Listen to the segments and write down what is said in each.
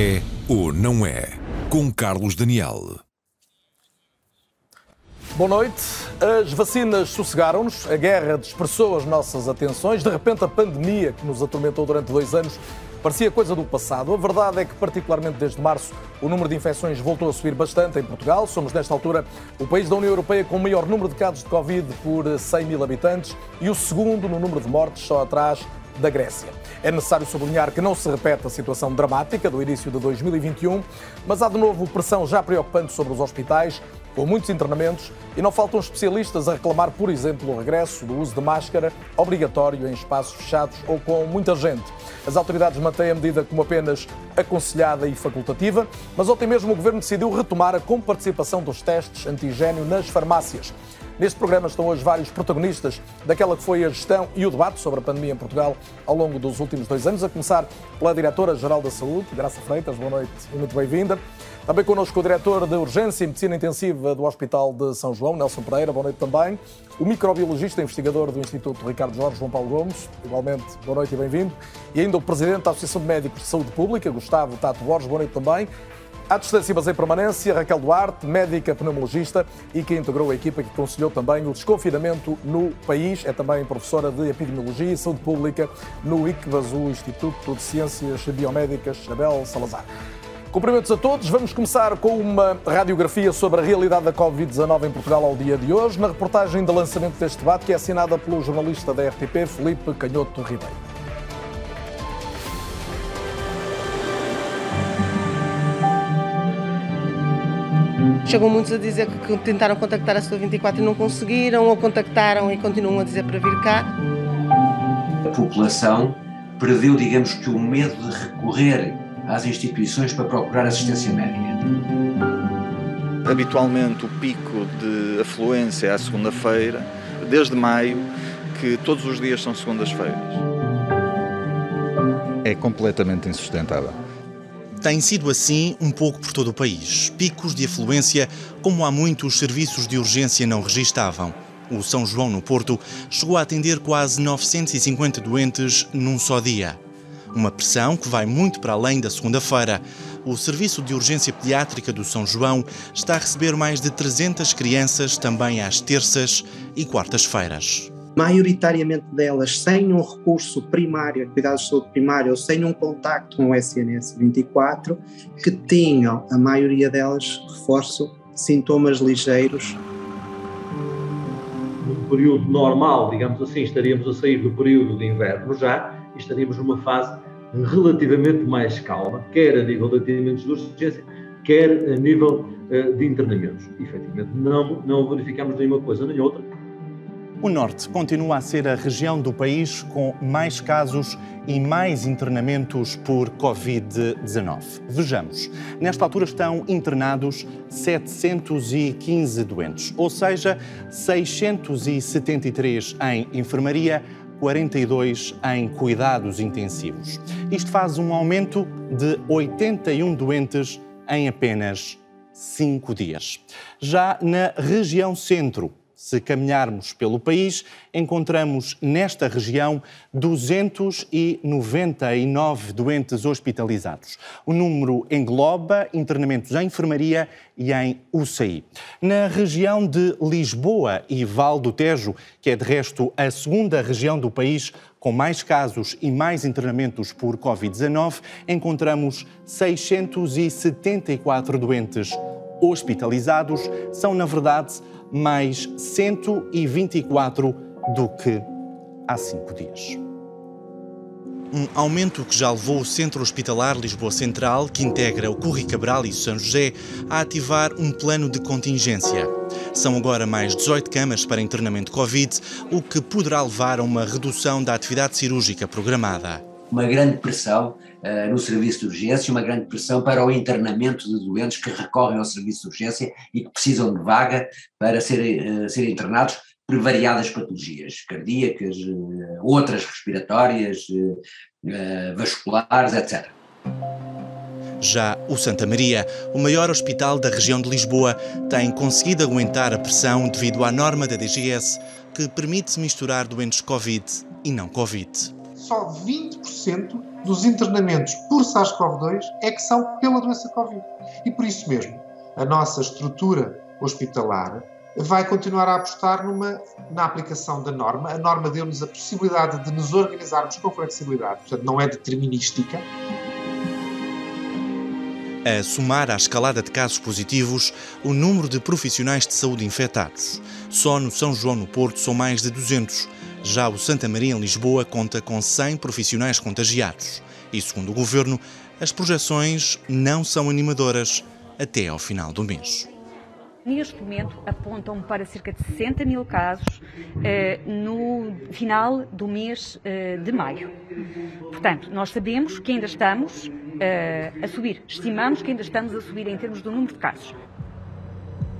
É ou não é? Com Carlos Daniel. Boa noite. As vacinas sossegaram-nos, a guerra dispersou as nossas atenções, de repente a pandemia que nos atormentou durante dois anos parecia coisa do passado. A verdade é que, particularmente desde março, o número de infecções voltou a subir bastante em Portugal. Somos, nesta altura, o país da União Europeia com o maior número de casos de Covid por 100 mil habitantes e o segundo no número de mortes, só atrás da Grécia. É necessário sublinhar que não se repete a situação dramática do início de 2021, mas há de novo pressão já preocupante sobre os hospitais, com muitos internamentos, e não faltam especialistas a reclamar, por exemplo, o regresso do uso de máscara obrigatório em espaços fechados ou com muita gente. As autoridades mantêm a medida como apenas aconselhada e facultativa, mas ontem mesmo o governo decidiu retomar a comparticipação dos testes antigênio nas farmácias. Neste programa estão hoje vários protagonistas daquela que foi a gestão e o debate sobre a pandemia em Portugal ao longo dos últimos dois anos, a começar pela Diretora-Geral da Saúde, Graça Freitas. Boa noite e muito bem-vinda. Também connosco o Diretor de Urgência e Medicina Intensiva do Hospital de São João, Nelson Pereira. Boa noite também. O microbiologista e investigador do Instituto Ricardo Jorge, João Paulo Gomes. Igualmente, boa noite e bem-vindo. E ainda o Presidente da Associação de Médicos de Saúde Pública, Gustavo Tato Borges. Boa noite também. À distância, mas em permanência, Raquel Duarte, médica pneumologista e que integrou a equipa que aconselhou também o desconfinamento no país. É também professora de Epidemiologia e Saúde Pública no ICBAS, o Instituto de Ciências Biomédicas, Abel Salazar. Cumprimentos a todos. Vamos começar com uma radiografia sobre a realidade da Covid-19 em Portugal ao dia de hoje, na reportagem de lançamento deste debate, que é assinada pelo jornalista da RTP, Felipe Canhoto Ribeiro. Chegam muitos a dizer que tentaram contactar a sua 24 e não conseguiram, ou contactaram e continuam a dizer para vir cá. A população perdeu, digamos que, o medo de recorrer às instituições para procurar assistência médica. Habitualmente, o pico de afluência é à segunda-feira, desde maio, que todos os dias são segundas-feiras. É completamente insustentável. Tem sido assim um pouco por todo o país. Picos de afluência, como há muitos serviços de urgência não registavam. O São João, no Porto, chegou a atender quase 950 doentes num só dia. Uma pressão que vai muito para além da segunda-feira. O Serviço de Urgência Pediátrica do São João está a receber mais de 300 crianças também às terças e quartas-feiras maioritariamente delas sem um recurso primário cuidados de saúde primário ou sem um contacto com o SNS 24, que tinham, a maioria delas, reforço, sintomas ligeiros. No período normal, digamos assim, estaríamos a sair do período de inverno já e estaríamos numa fase relativamente mais calma, quer a nível de atendimentos de urgência, quer a nível uh, de internamentos. Efetivamente, não, não verificamos nenhuma coisa nem outra o Norte continua a ser a região do país com mais casos e mais internamentos por Covid-19. Vejamos, nesta altura estão internados 715 doentes, ou seja, 673 em enfermaria, 42 em cuidados intensivos. Isto faz um aumento de 81 doentes em apenas 5 dias. Já na região centro, se caminharmos pelo país, encontramos nesta região 299 doentes hospitalizados. O número engloba internamentos em enfermaria e em UCI. Na região de Lisboa e Val do Tejo, que é de resto a segunda região do país com mais casos e mais internamentos por Covid-19, encontramos 674 doentes hospitalizados. São, na verdade, mais 124 do que há cinco dias. Um aumento que já levou o Centro Hospitalar Lisboa Central, que integra o Curri Cabral e São José, a ativar um plano de contingência. São agora mais 18 camas para internamento Covid, o que poderá levar a uma redução da atividade cirúrgica programada. Uma grande pressão uh, no serviço de urgência, uma grande pressão para o internamento de doentes que recorrem ao serviço de urgência e que precisam de vaga para serem, uh, internados por variadas patologias cardíacas, uh, outras respiratórias, vasculares, etc. Já o Santa Maria, o maior hospital da região de Lisboa, tem conseguido aguentar a pressão devido à norma da DGS que permite misturar doentes Covid e não Covid só 20% dos internamentos por SARS-CoV-2 é que são pela doença Covid. E por isso mesmo, a nossa estrutura hospitalar vai continuar a apostar numa, na aplicação da norma. A norma deu-nos a possibilidade de nos organizarmos com flexibilidade, portanto, não é determinística. A somar à escalada de casos positivos o número de profissionais de saúde infectados. Só no São João no Porto são mais de 200. Já o Santa Maria em Lisboa conta com 100 profissionais contagiados. E segundo o governo, as projeções não são animadoras até ao final do mês neste momento apontam para cerca de 60 mil casos eh, no final do mês eh, de maio. Portanto, nós sabemos que ainda estamos eh, a subir, estimamos que ainda estamos a subir em termos do número de casos.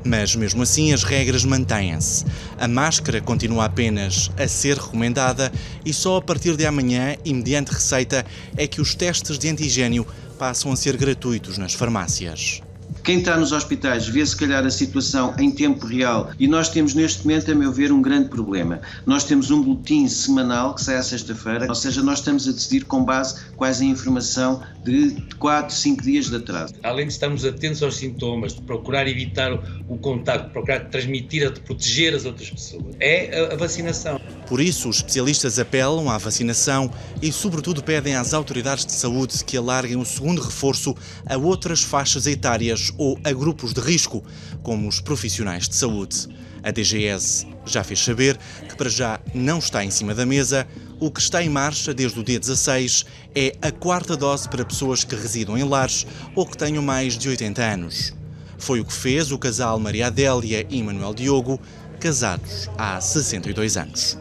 Mas mesmo assim as regras mantêm-se. A máscara continua apenas a ser recomendada e só a partir de amanhã e mediante receita é que os testes de antigênio passam a ser gratuitos nas farmácias. Quem está nos hospitais vê se calhar a situação em tempo real e nós temos neste momento, a meu ver, um grande problema. Nós temos um boletim semanal que sai à sexta-feira, ou seja, nós estamos a decidir com base quais a informação de 4, 5 dias de atraso. Além de estarmos atentos aos sintomas, de procurar evitar o contato, procurar transmitir, de proteger as outras pessoas, é a vacinação. Por isso, os especialistas apelam à vacinação e, sobretudo, pedem às autoridades de saúde que alarguem o segundo reforço a outras faixas etárias ou a grupos de risco, como os profissionais de saúde. A DGS já fez saber que para já não está em cima da mesa. O que está em marcha desde o dia 16 é a quarta dose para pessoas que residam em lares ou que tenham mais de 80 anos. Foi o que fez o casal Maria Adélia e Manuel Diogo, casados há 62 anos.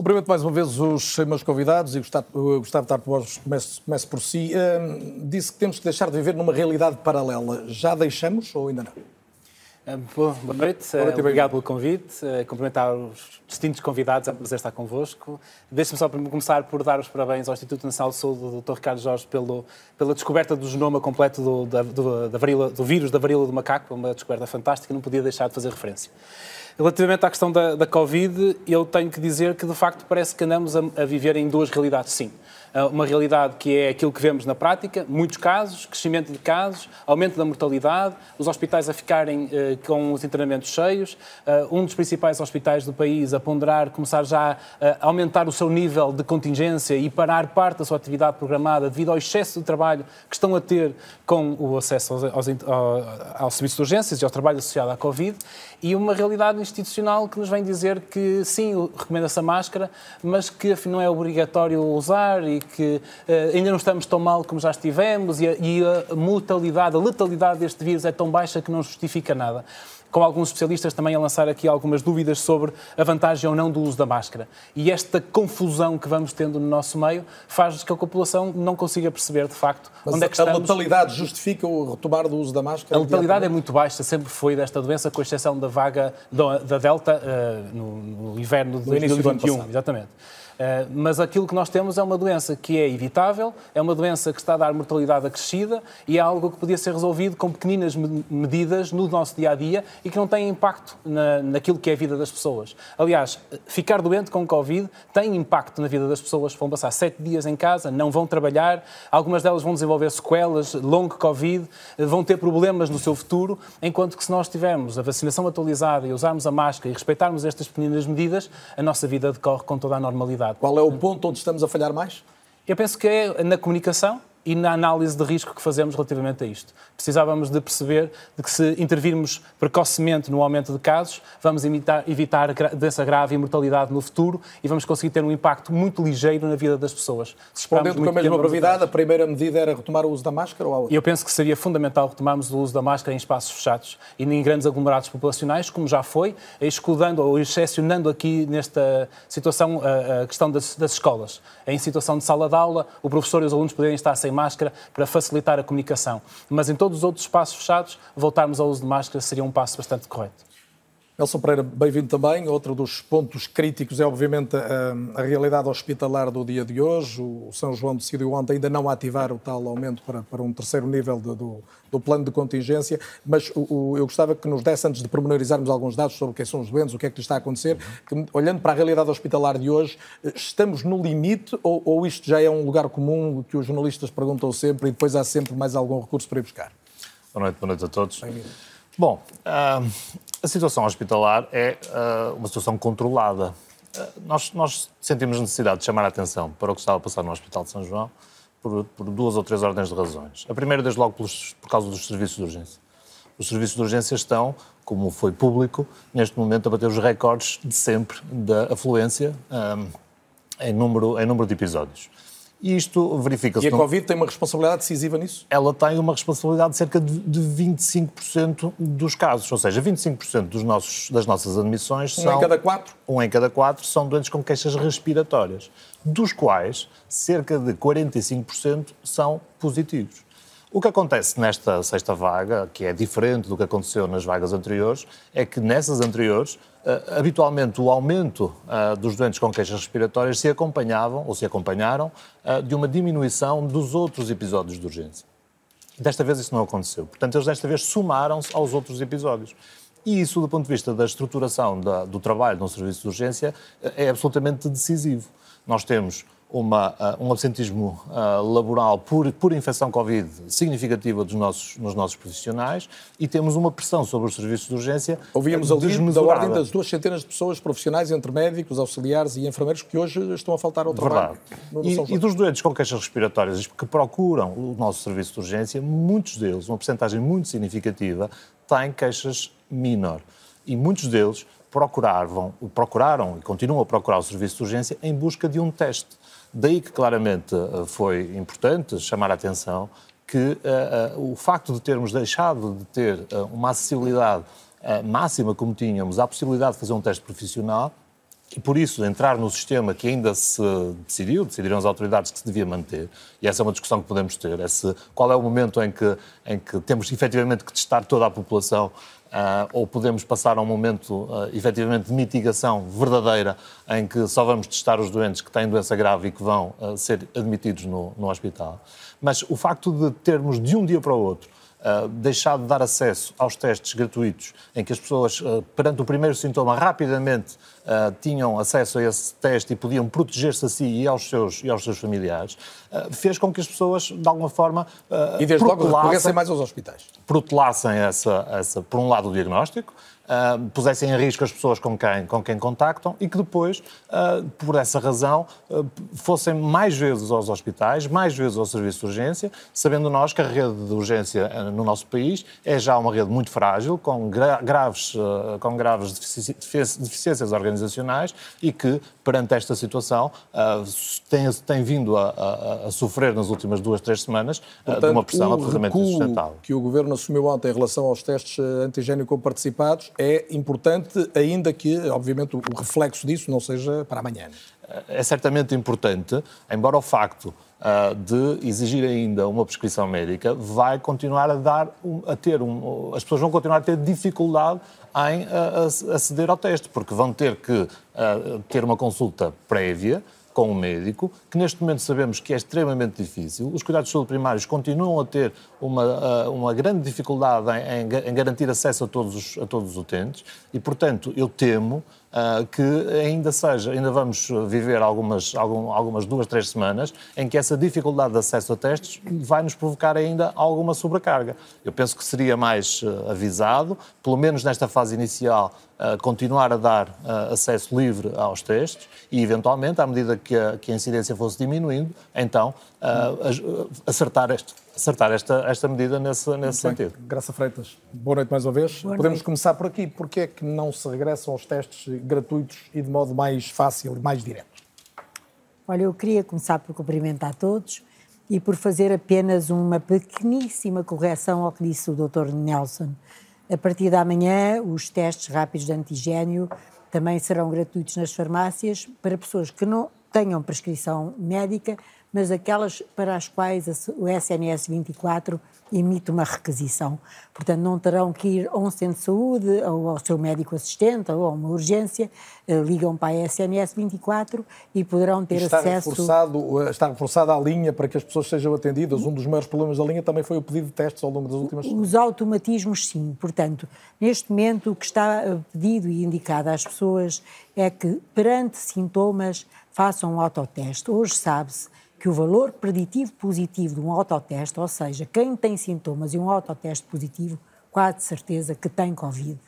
Cumprimento mais uma vez os meus convidados e Gustavo, Gustavo Tarpos, comece, comece por si. Uh, disse que temos que deixar de viver numa realidade paralela. Já deixamos ou ainda não? Uh, boa noite, uh, obrigado pelo convite. Cumprimentar os distintos convidados, é um prazer estar convosco. Deixe-me só começar por dar os parabéns ao Instituto Nacional de Saúde do Dr. Ricardo Jorge pelo, pela descoberta do genoma completo do, da, do, da varíola, do vírus da varíola do macaco, uma descoberta fantástica, não podia deixar de fazer referência. Relativamente à questão da, da Covid, eu tenho que dizer que, de facto, parece que andamos a, a viver em duas realidades, sim. Ah, uma realidade que é aquilo que vemos na prática, muitos casos, crescimento de casos, aumento da mortalidade, os hospitais a ficarem uh, com os internamentos cheios, uh, um dos principais hospitais do país a ponderar, começar já a aumentar o seu nível de contingência e parar parte da sua atividade programada devido ao excesso de trabalho que estão a ter com o acesso aos, aos, ao, serviço de urgências e ao trabalho associado à Covid, e uma realidade institucional que nos vem dizer que sim, recomenda-se a máscara, mas que não é obrigatório usar e que uh, ainda não estamos tão mal como já estivemos e a, e a mortalidade, a letalidade deste vírus é tão baixa que não justifica nada com alguns especialistas também a lançar aqui algumas dúvidas sobre a vantagem ou não do uso da máscara. E esta confusão que vamos tendo no nosso meio faz que a população não consiga perceber, de facto, Mas onde é que estamos. A letalidade justifica o retomar do uso da máscara? A letalidade é muito baixa, sempre foi desta doença, com exceção da vaga da Delta uh, no, no, inverno de 2021. Exatamente. Eh, mas aquilo que nós temos é uma doença que é evitável, é uma doença que está a dar mortalidade acrescida e é algo que podia ser resolvido com pequeninas medidas no nosso dia a dia e que não tem impacto na, naquilo que é a vida das pessoas. Aliás, ficar doente com Covid tem impacto na vida das pessoas. Vão passar sete dias em casa, não vão trabalhar, algumas delas vão desenvolver sequelas, long Covid, vão ter problemas no seu futuro, enquanto que se nós tivermos a vacinação atualizada e usarmos a máscara e respeitarmos estas pequenas medidas, a nossa vida decorre com toda a normalidade. Qual é o ponto onde estamos a falhar mais? Eu penso que é na comunicação e na análise de risco que fazemos relativamente a isto. Precisávamos de perceber de que se intervirmos precocemente no aumento de casos, vamos evitar, evitar doença grave e mortalidade no futuro e vamos conseguir ter um impacto muito ligeiro na vida das pessoas. Respondendo com a mesma brevidade, a primeira medida era retomar o uso da máscara ou a outra? Eu penso que seria fundamental retomarmos o uso da máscara em espaços fechados e em grandes aglomerados populacionais, como já foi, excludando ou excepcionando aqui nesta situação a, questão das, das escolas. Em situação de sala de aula, o professor e os alunos poderem estar sem sem máscara para facilitar a comunicação. Mas em todos os outros espaços fechados, voltarmos ao uso de máscara seria um passo bastante correto. Nelson Pereira, bem-vindo também. Outro dos pontos críticos é, obviamente, a, a, realidade hospitalar do dia de hoje. O São João decidiu ontem ainda não ativar o tal aumento para, para um terceiro nível de, do, do, plano de contingência, mas o, o, eu gostava que nos desse, antes de pormenorizarmos alguns dados sobre quem são os doentes, o que é que lhe está a acontecer, que, olhando para a realidade hospitalar de hoje, estamos no limite ou, ou isto já é um lugar comum que os jornalistas perguntam sempre e depois há sempre mais algum recurso para ir buscar? Boa noite, boa noite a todos. Bom, a situação hospitalar é uh, uma situação controlada. Uh, nós, nós, sentimos necessidade de chamar a atenção para o que estava a passar no Hospital de São João por, por duas ou três ordens de razões. A primeira, desde logo, pelos, por causa dos serviços de urgência. Os serviços de urgência estão, como foi público, neste momento a bater os recordes de sempre da afluência um, em, número, em número de episódios. E isto verifica-se. E a Covid tem uma responsabilidade decisiva nisso? Ela tem uma responsabilidade de cerca de 25% dos casos, ou seja, 25% dos nossos, das nossas admissões um são. Um em cada quatro? Um em cada quatro são doentes com queixas respiratórias, dos quais cerca de 45% são positivos. O que acontece nesta sexta vaga, que é diferente do que aconteceu nas vagas anteriores, é que nessas anteriores Uh, habitualmente o aumento uh, dos doentes com queixas respiratórias se acompanhavam ou se acompanharam uh, de uma diminuição dos outros episódios de urgência. Desta vez isso não aconteceu. Portanto, eles desta vez somaram-se aos outros episódios. E isso, do ponto de vista da estruturação da, do trabalho no serviço de urgência, é absolutamente decisivo. Nós temos uma, uh, um absentismo uh, laboral por, por infecção Covid significativa dos nossos, nos nossos profissionais e temos uma pressão sobre os serviços de urgência Ouvíamos ali da ordem das duas centenas de pessoas profissionais, entre médicos, auxiliares e enfermeiros, que hoje estão a faltar ao trabalho. E, e, dos doentes com queixas respiratórias que procuram o nosso serviço de urgência, muitos deles, uma porcentagem muito significativa, têm queixas menor. E muitos deles procuravam, procuraram e continuam a procurar o serviço de urgência em busca de um teste Daí que claramente eh, foi importante chamar a atenção que uh, uh, o facto de termos deixado de ter uma acessibilidade máxima como tínhamos, à possibilidade de fazer um teste profissional, e por isso entrar no sistema que ainda se decidiu, decidiram as autoridades que se devia manter, e essa é uma discussão que podemos ter, é se, qual é o momento em que, em que temos efetivamente que testar toda a população Uh, ou podemos passar a um momento, uh, efetivamente, de mitigação verdadeira, em que só vamos testar os doentes que têm doença grave e que vão uh, ser admitidos no, no hospital. Mas o facto de termos de um dia para o outro uh, deixado de dar acesso aos testes gratuitos, em que as pessoas, uh, perante o primeiro sintoma, rapidamente uh, tinham acesso a esse teste e podiam proteger-se a si e aos seus, e aos seus familiares, fez com que as pessoas, de alguma forma, e desde logo recorressem mais aos hospitais. Protelassem essa, essa, por um lado, o diagnóstico, uh, pusessem em risco as pessoas com quem, com quem contactam e que depois, uh, por essa razão, uh, fossem mais vezes aos hospitais, mais vezes ao serviço de urgência, sabendo nós que a rede de urgência no nosso país é já uma rede muito frágil, com gra graves, com graves deficiências organizacionais e que, perante esta situação, tem, tem vindo a, a, a, sofrer nas últimas duas, três semanas Portanto, de uma pressão absolutamente insustentável. que o Governo assumiu ontem em relação aos testes antigénico participados é importante, ainda que, obviamente, o reflexo disso não seja para amanhã. É certamente importante, embora o facto uh, de exigir ainda uma prescrição médica vai continuar a dar, a ter um, as pessoas vão continuar a ter dificuldade em uh, aceder ao teste, porque vão ter que uh, ter uma consulta prévia, com um médico, que neste momento sabemos que é extremamente difícil. Os cuidados de saúde primários continuam a ter uma, uma grande dificuldade em, em, garantir acesso a todos, os, a todos os utentes e, portanto, eu temo uh, que ainda seja, ainda vamos viver algumas, algum, algumas duas, três semanas em que essa dificuldade de acesso a testes vai nos provocar ainda alguma sobrecarga. Eu penso que seria mais uh, avisado, pelo menos nesta fase inicial, uh, continuar a dar acesso livre aos testes e, eventualmente, à medida que a, que a incidência fosse diminuindo, então acertar este acertar esta, esta medida nesse, nesse sentido. Graça Freitas, boa noite mais uma vez. Boa Podemos noite. começar por aqui. Porquê é que não se regressam aos testes gratuitos e de modo mais fácil e mais direto? Olha, eu queria começar por cumprimentar todos e por fazer apenas uma pequeníssima correção ao que disse o Dr. Nelson. A partir da manhã, os testes rápidos de antigênio também serão gratuitos nas farmácias para pessoas que não tenham prescrição médica, mas aquelas para as quais o SNS 24 emite uma requisição. Portanto, não terão que ir a um centro de saúde, ou ao seu médico assistente, ou a uma urgência, eh, ligam para a SNS 24 e poderão ter está acesso... Reforçado, está reforçada a linha para que as pessoas sejam atendidas. Um dos maiores problemas da linha também foi o pedido de testes ao longo das últimas semanas. Os automatismos, sim. Portanto, neste momento, o que está eh, pedido e indicado às pessoas é que, perante sintomas, façam um autoteste. Hoje sabe-se que o valor preditivo positivo de um autoteste, ou seja, quem tem sintomas e um autoteste positivo, quase certeza que tem Covid.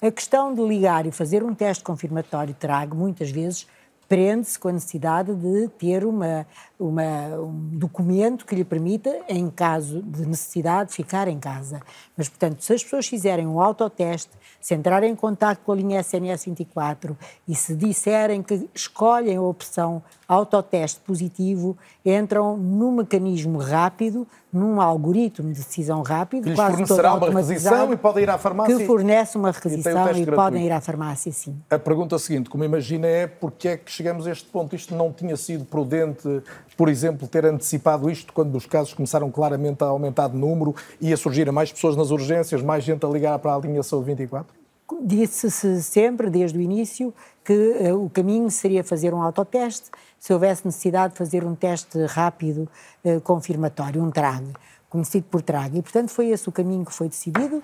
A questão de ligar e fazer um teste confirmatório trago, muitas vezes, prende-se com a necessidade de ter uma, uma, um documento que lhe permita, em caso de necessidade, ficar em casa. Mas, portanto, se as pessoas fizerem um autoteste, se entrarem em contato com a linha SNS 24 e se disserem que escolhem a opção autoteste positivo, entram num mecanismo rápido, num algoritmo de decisão rápido, que lhes quase fornecerá uma requisição e podem ir à farmácia. Que fornece uma requisição e, e podem ir à farmácia, sim. A pergunta seguinte, como imagina, é porque é que chegamos a este ponto? Isto não tinha sido prudente, por exemplo, ter antecipado isto quando os casos começaram claramente a aumentar de número e a surgir mais pessoas nas urgências, mais gente a ligar para a linha Saúde 24? Disse-se sempre, desde o início, que uh, o caminho seria fazer um autoteste, se houvesse necessidade de fazer um teste rápido uh, confirmatório, um TRAG, conhecido por TRAG. E, portanto, foi esse o caminho que foi decidido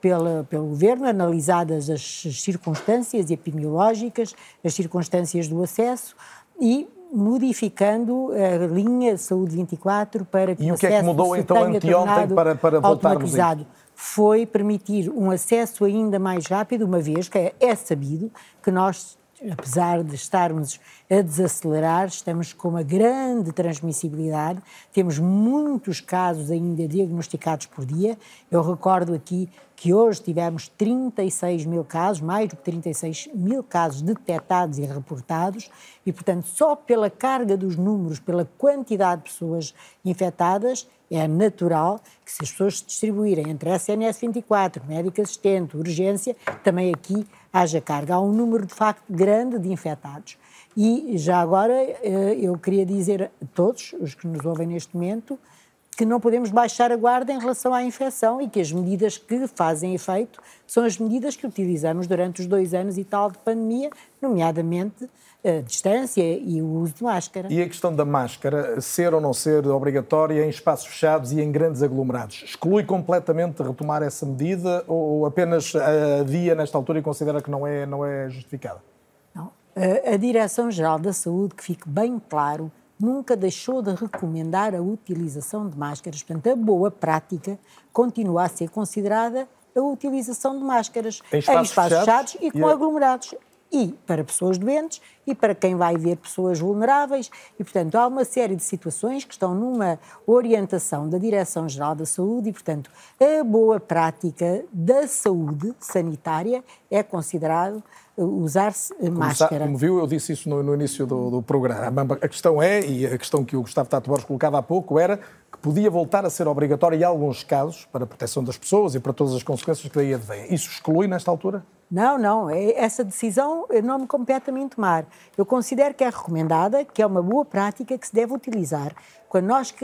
pela, pelo Governo, analisadas as circunstâncias epidemiológicas, as circunstâncias do acesso e modificando a linha Saúde 24 para que e o, o que é que mudou então anteontem para, para voltarmos automatizado? Foi permitir um acesso ainda mais rápido, uma vez que é, é sabido que nós apesar de estarmos a desacelerar, estamos com uma grande transmissibilidade, temos muitos casos ainda diagnosticados por dia. Eu recordo aqui que hoje tivemos 36 mil casos, mais do que 36 mil casos detectados e reportados, e, portanto, só pela carga dos números, pela quantidade de pessoas infectadas, é natural que se as pessoas se distribuírem entre SNS 24, médico assistente, urgência, também aqui haja carga. Há um número de facto grande de infectados. E já agora eh, eu queria dizer a todos os que nos ouvem neste momento que não podemos baixar a guarda em relação à infecção e que as medidas que fazem efeito são as medidas que utilizamos durante os dois anos e tal de pandemia, nomeadamente a distância e o uso de máscara. E a questão da máscara, ser ou não ser obrigatória em espaços fechados e em grandes aglomerados, exclui completamente retomar essa medida ou apenas adia nesta altura e considera que não é, não é justificada? Não. A, a Direção-Geral da Saúde, que fique bem claro, nunca deixou de recomendar a utilização de máscaras. Portanto, a boa prática continua a ser considerada a utilização de máscaras em espaços, em espaços fechados, fechados e com e aglomerados e para pessoas doentes e para quem vai ver pessoas vulneráveis. E, portanto, há uma série de situações que estão numa orientação da Direção-Geral da Saúde e, portanto, a boa prática da saúde sanitária é considerado usar-se máscara. Como viu, eu disse isso no, no início do, do, programa. A questão é, e a questão que o Gustavo Tato Borges colocava há pouco, era que podia voltar a ser obrigatório em alguns casos para a proteção das pessoas e para todas as consequências que daí advêm. Isso exclui nesta altura? Não, não. É, essa decisão não me compete a mim tomar. Eu considero que é recomendada, que é uma boa prática que se deve utilizar. Quando nós,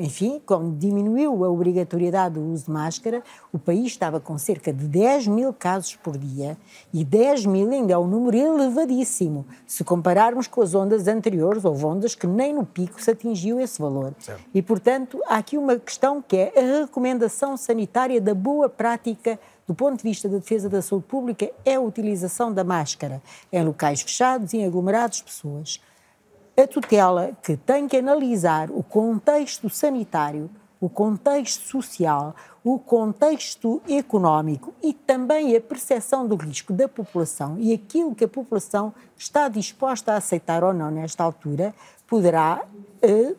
enfim, quando diminuiu a obrigatoriedade do uso de máscara, o país estava com cerca de 10 mil casos por dia e 10 mil ainda é um número elevadíssimo, se compararmos com as ondas anteriores, ou ondas que nem no pico se atingiu esse valor. Certo. E, portanto, há aqui uma questão que é a recomendação sanitária da boa prática do ponto de vista da defesa da saúde pública, é a utilização da máscara em locais fechados e em aglomerados de pessoas. A tutela que tem que analisar o contexto sanitário, o contexto social, o contexto económico e também a percepção do risco da população e aquilo que a população está disposta a aceitar ou não nesta altura, poderá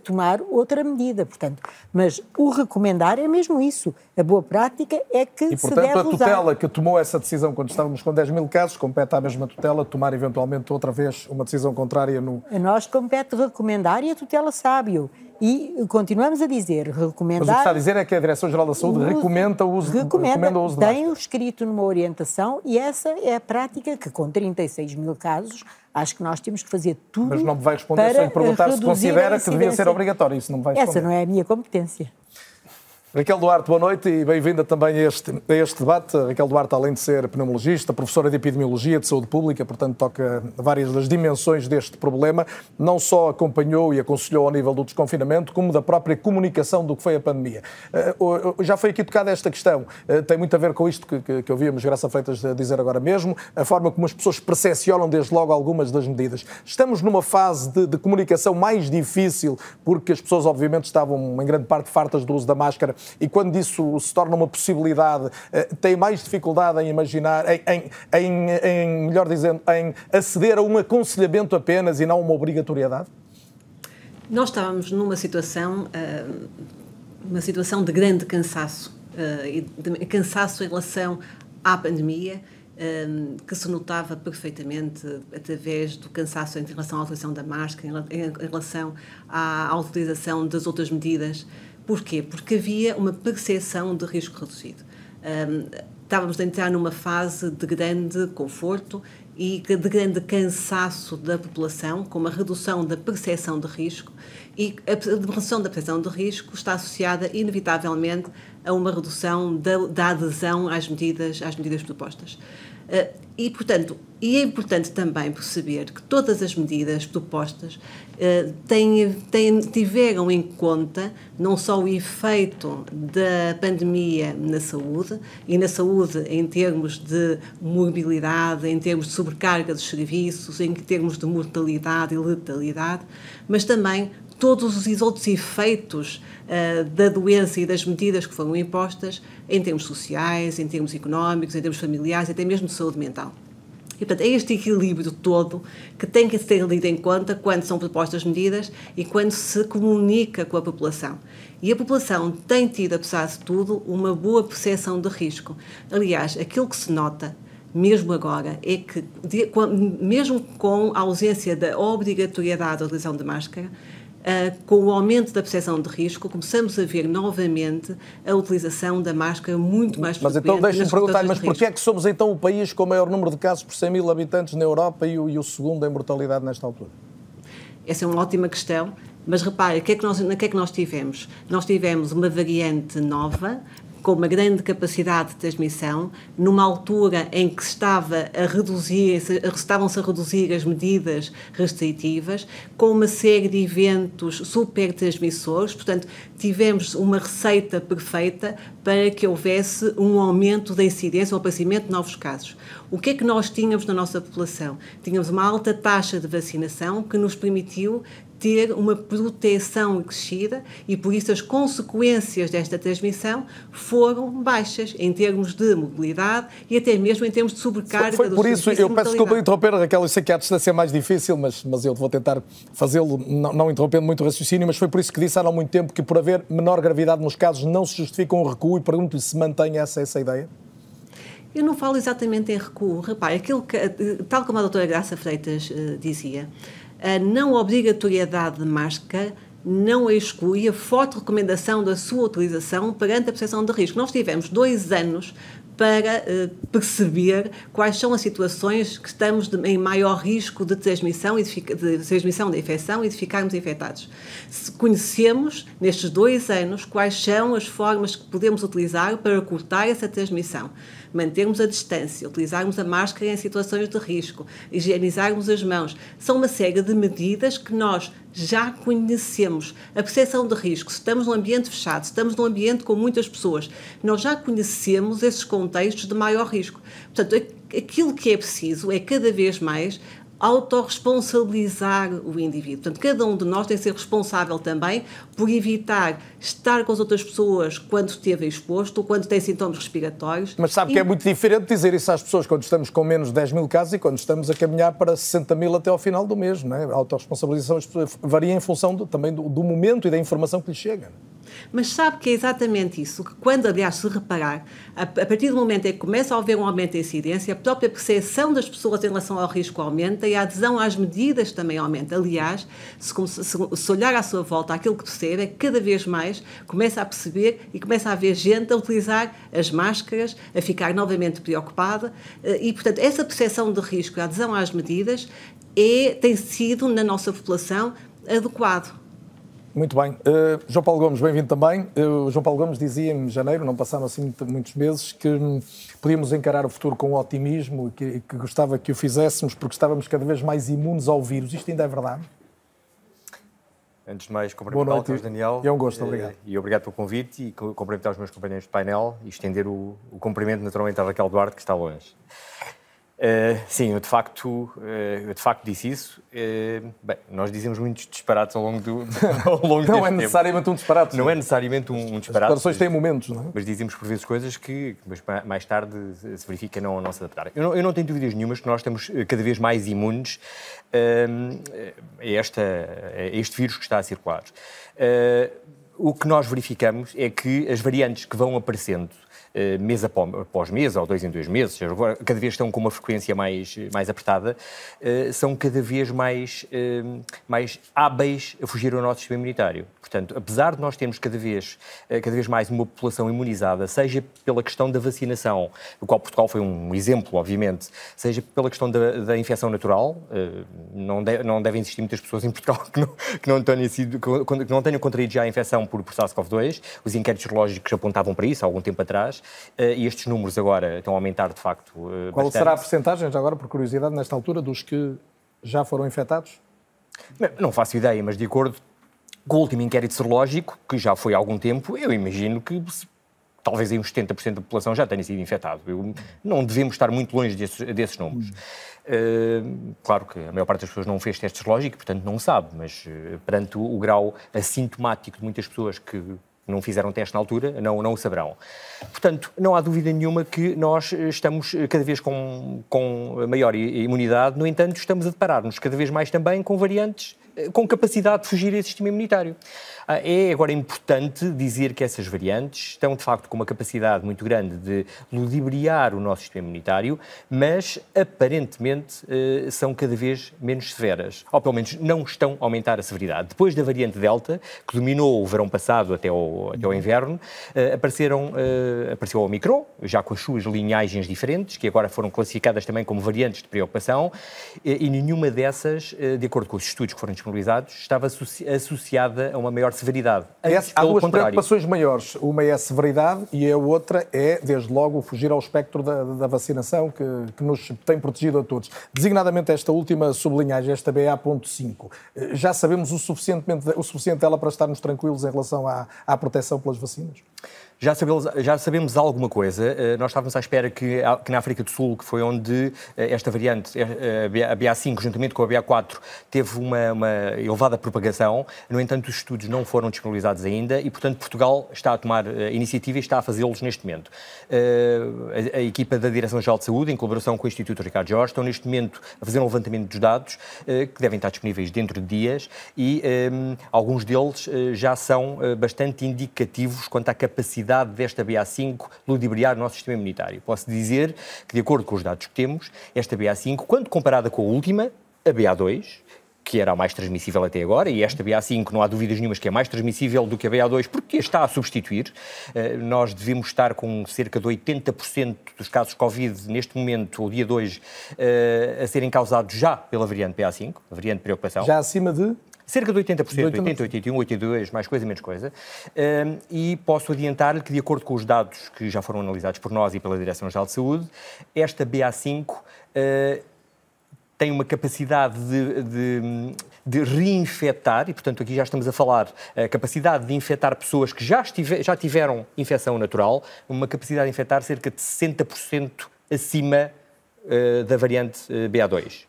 tomar outra medida. Portanto, mas o recomendar é mesmo isso. A boa prática é que e, se portanto, deve a tutela que tomou essa decisão quando estávamos com 10 mil casos, compete à mesma tutela tomar eventualmente outra vez uma decisão contrária no... A nós compete recomendar e a tutela sabe-o. E continuamos a dizer, recomendar... Mas o que está a dizer é que a Direção-Geral da Saúde recomenda o uso, recomenda, recomenda o uso de Tem o escrito numa orientação e essa é a prática que, com 36 mil casos, Acho que nós temos que fazer tudo. Mas não me vai responder sem perguntar se considera que devia ser obrigatório. Isso não me vai responder. Essa não é a minha competência. Raquel Duarte, boa noite e bem-vinda também a este, a este debate. Raquel Duarte, além de ser pneumologista, professora de Epidemiologia de Saúde Pública, portanto toca várias das dimensões deste problema, não só acompanhou e aconselhou ao nível do desconfinamento, como da própria comunicação do que foi a pandemia. Uh, já foi aqui tocada esta questão, uh, tem muito a ver com isto que, que, que ouvimos Graça Freitas dizer agora mesmo, a forma como as pessoas percepcionam desde logo algumas das medidas. Estamos numa fase de, de comunicação mais difícil, porque as pessoas obviamente estavam em grande parte fartas do uso da máscara e quando isso se torna uma possibilidade, eh, tem mais dificuldade em imaginar, em, em, em, melhor dizendo, em aceder a um aconselhamento apenas e não uma obrigatoriedade? Nós estávamos numa situação, eh, uma situação de grande cansaço, eh, de cansaço em relação à pandemia, que se notava perfeitamente através do cansaço em relação à utilização da máscara, em relação à utilização das outras medidas Porquê? Porque havia uma percepção de risco reduzido. Um, estávamos a entrar numa fase de grande conforto e de grande cansaço da população, com uma redução da percepção de risco, e a redução da percepção de risco está associada, inevitavelmente, a uma redução da, da adesão às medidas, às medidas propostas. Uh, e, portanto, e é importante também perceber que todas as medidas propostas uh, têm, têm, tiveram em conta não só o efeito da pandemia na saúde, e na saúde em termos de mobilidade, em termos de sobrecarga dos serviços, em termos de mortalidade e letalidade, mas também todos os outros efeitos uh, da doença e das medidas que foram impostas em termos sociais, em termos económicos, em termos familiares, até mesmo de saúde mental. E, portanto, é este equilíbrio todo que tem que ser lido em conta quando são propostas medidas e quando se comunica com a população. E a população tem tido, apesar de tudo, uma boa percepção de risco. Aliás, aquilo que se nota mesmo agora, é que, mesmo com a ausência da obrigatoriedade da utilização de máscara, Uh, com o aumento da percepção de risco, começamos a ver novamente a utilização da máscara muito mais Mas então deixem-me perguntar, mas porquê é que somos então o país com o maior número de casos por 100 mil habitantes na Europa e o, e o segundo em mortalidade nesta altura? Essa é uma ótima questão. Mas repare, o que, é que nós, o que é que nós tivemos? Nós tivemos uma variante nova, com uma grande capacidade de transmissão, numa altura em que estava a reduzir, estavam-se a reduzir as medidas restritivas, com uma série de eventos super transmissores, portanto, tivemos uma receita perfeita para que houvesse um aumento da incidência, um aparecimento de novos casos. O que é que nós tínhamos na nossa população? Tínhamos uma alta taxa de vacinação que nos permitiu ter uma proteção crescida e por isso as consequências desta transmissão foram baixas em termos de mobilidade e até mesmo em termos de sobrecarga Foi, foi por isso, eu peço desculpa interromper, Raquel, eu sei que a distância é mais difícil, mas, mas eu vou tentar fazê-lo, não, não, interrompendo muito o raciocínio, mas foi por isso que disse há não muito tempo que por haver menor gravidade nos casos não se justifica um recuo e pergunto-lhe se mantém essa, essa ideia. Eu não falo exatamente em recuo. Repare, aquilo que, tal como a doutora Graça Freitas uh, dizia, a não obrigatoriedade de máscara não exclui a forte recomendação da sua utilização perante a percepção de risco. Nós tivemos dois anos para uh, perceber quais são as situações que estamos de, em maior risco de transmissão, e de, de, transmissão da infecção e de ficarmos infectados. Se conhecemos, nestes dois anos, quais são as formas que podemos utilizar para cortar essa transmissão mantermos a distância, utilizarmos a máscara em situações de risco, higienizarmos as mãos. São uma série de medidas que nós já conhecemos. A percepção de risco, se estamos num ambiente fechado, se estamos num ambiente com muitas pessoas, nós já conhecemos esses contextos de maior risco. Portanto, aquilo que é preciso é cada vez mais autorresponsabilizar o indivíduo. Portanto, cada um de nós tem que ser responsável também por evitar estar com as outras pessoas quando esteve exposto, ou quando tem sintomas respiratórios. Mas sabe e... que é muito diferente dizer isso às pessoas quando estamos com menos de 10 mil casos e quando estamos a caminhar para 60 mil até ao final do mês. Não é? A autorresponsabilização varia em função do, também do, do momento e da informação que lhe chega. Mas sabe que é exatamente isso, que quando, aliás, se reparar, a, a partir do momento em que começa a haver um aumento da incidência, a própria percepção das pessoas em relação ao risco aumenta e a adesão às medidas também aumenta. Aliás, se, se, se olhar à sua volta aquilo que percebe, é que cada vez mais começa a perceber e começa a haver gente a utilizar as máscaras, a ficar novamente preocupada eh, e, portanto, essa percepção de risco, a adesão às medidas, é, tem sido, na nossa população, adequado. Muito bem. Uh, João Paulo Gomes, bem-vindo também. Uh, João Paulo Gomes dizia em janeiro, não passaram assim muitos meses, que hum, podíamos encarar o futuro com otimismo e que, que, gostava que o fizéssemos porque estávamos cada vez mais imunes ao vírus. Isto ainda é verdade? Antes de mais, cumprimentar o Daniel. É um gosto, obrigado. E obrigado pelo convite e cumprimentar os meus companheiros de painel e estender o, o cumprimento naturalmente à Raquel Duarte, que está longe. Uh, sim, eu de, facto, uh, eu de facto disse isso. Uh, bem, nós dizemos muitos disparates ao longo do ao longo Não é necessariamente tempo. um disparate. Não é necessariamente um, um disparate. As declarações têm momentos, não é? Mas dizemos por vezes coisas que mas mais tarde se verifica não, não se adaptar. Eu não, eu não tenho dúvidas nenhumas que nós estamos cada vez mais imunes a, esta, a este vírus que está a circular. o que nós verificamos é que as variantes que vão aparecendo mês após mês, ou dois em dois meses, cada vez estão com uma frequência mais, mais apertada, eh, são cada vez mais, eh, mais hábeis a fugir ao nosso sistema imunitário. Portanto, apesar de nós termos cada vez, cada vez mais uma população imunizada, seja pela questão da vacinação, do qual Portugal foi um exemplo, obviamente, seja pela questão da, da infecção natural, não, de, não devem existir muitas pessoas em Portugal que não, que não, tenham, sido, que não tenham contraído já a infecção por, por SARS-CoV-2, os inquéritos lógicos apontavam para isso há algum tempo atrás, eh, e estes números agora estão a aumentar de facto. Eh, Qual bastante. será a percentagem, já agora, por curiosidade, nesta altura, dos que já foram infectados? Não faço ideia, mas de acordo com o último inquérito serológico, que já foi há algum tempo, eu imagino que talvez aí uns 70% da população já tenha sido infectado. Eu, não devemos estar muito longe desses, desses números. Uh, claro que a maior parte das pessoas não fez testes lógicos, portanto não sabe, mas uh, perante o, o, grau assintomático de muitas pessoas que não fizeram teste na altura, não, não o saberão. Portanto, não há dúvida nenhuma que nós estamos cada vez com, com maior imunidade, no entanto, estamos a deparar-nos cada vez mais também com variantes eh, com capacidade de fugir a esse sistema imunitário. Ah, é agora importante dizer que essas variantes estão, de facto, com uma capacidade muito grande de ludibriar o nosso sistema imunitário, mas aparentemente eh, são cada vez menos severas, ou pelo menos não estão a aumentar a severidade. Depois da variante Delta, que dominou o verão passado até o, até o inverno, eh, apareceram, eh, apareceu o Omicron, já com as suas linhagens diferentes, que agora foram classificadas também como variantes de preocupação, e nenhuma dessas, de acordo com os estudos que foram disponibilizados, estava associada a uma maior severidade. Antes, há duas contrário. preocupações maiores. Uma é a severidade e a outra é, desde logo, fugir ao espectro da, da vacinação que, que, nos tem protegido a todos. Designadamente esta última sublinhagem, esta BA.5. Já sabemos o, suficientemente, o suficiente dela para estarmos tranquilos em relação à, à proteção pelas vacinas? Já sabemos, já sabemos alguma coisa. Eh, nós estávamos à espera que, que na África do Sul, que foi onde eh, esta variante, eh, a BA5, juntamente com a BA4, teve uma, uma elevada propagação. No entanto, os estudos não foram disponibilizados ainda e, portanto, Portugal está a tomar iniciativa e está a fazê-los neste momento. A, a, equipa da Direção-Geral de Saúde, em colaboração com o Instituto Ricardo Jorge, estão neste momento a fazer um levantamento dos dados que devem estar disponíveis dentro de dias e um, alguns deles já são bastante indicativos quanto à capacidade desta BA5 ludibriar o nosso sistema imunitário. Posso dizer que, de acordo com os dados que temos, esta BA5, quando comparada com a última, a BA2, que era a mais transmissível até agora, e esta BA5 não há dúvidas nenhumas que é mais transmissível do que a BA2, porque está a substituir. Eh, nós devemos estar com cerca de 80% dos casos Covid neste momento, o dia 2, eh, a serem causados já pela variante BA5, a variante de preocupação. Já acima de? Cerca de 80%, 80, 80 81, 82, mais coisa, menos coisa. Um, e posso adiantar-lhe que, de acordo com os dados que já foram analisados por nós e pela Direção-Geral de Saúde, esta BA5 uh, tem uma capacidade de, de, de, reinfectar, e portanto aqui já estamos a falar, a capacidade de infectar pessoas que já, estive, já tiveram infecção natural, uma capacidade de infectar cerca de 60% acima uh, da variante uh, BA2.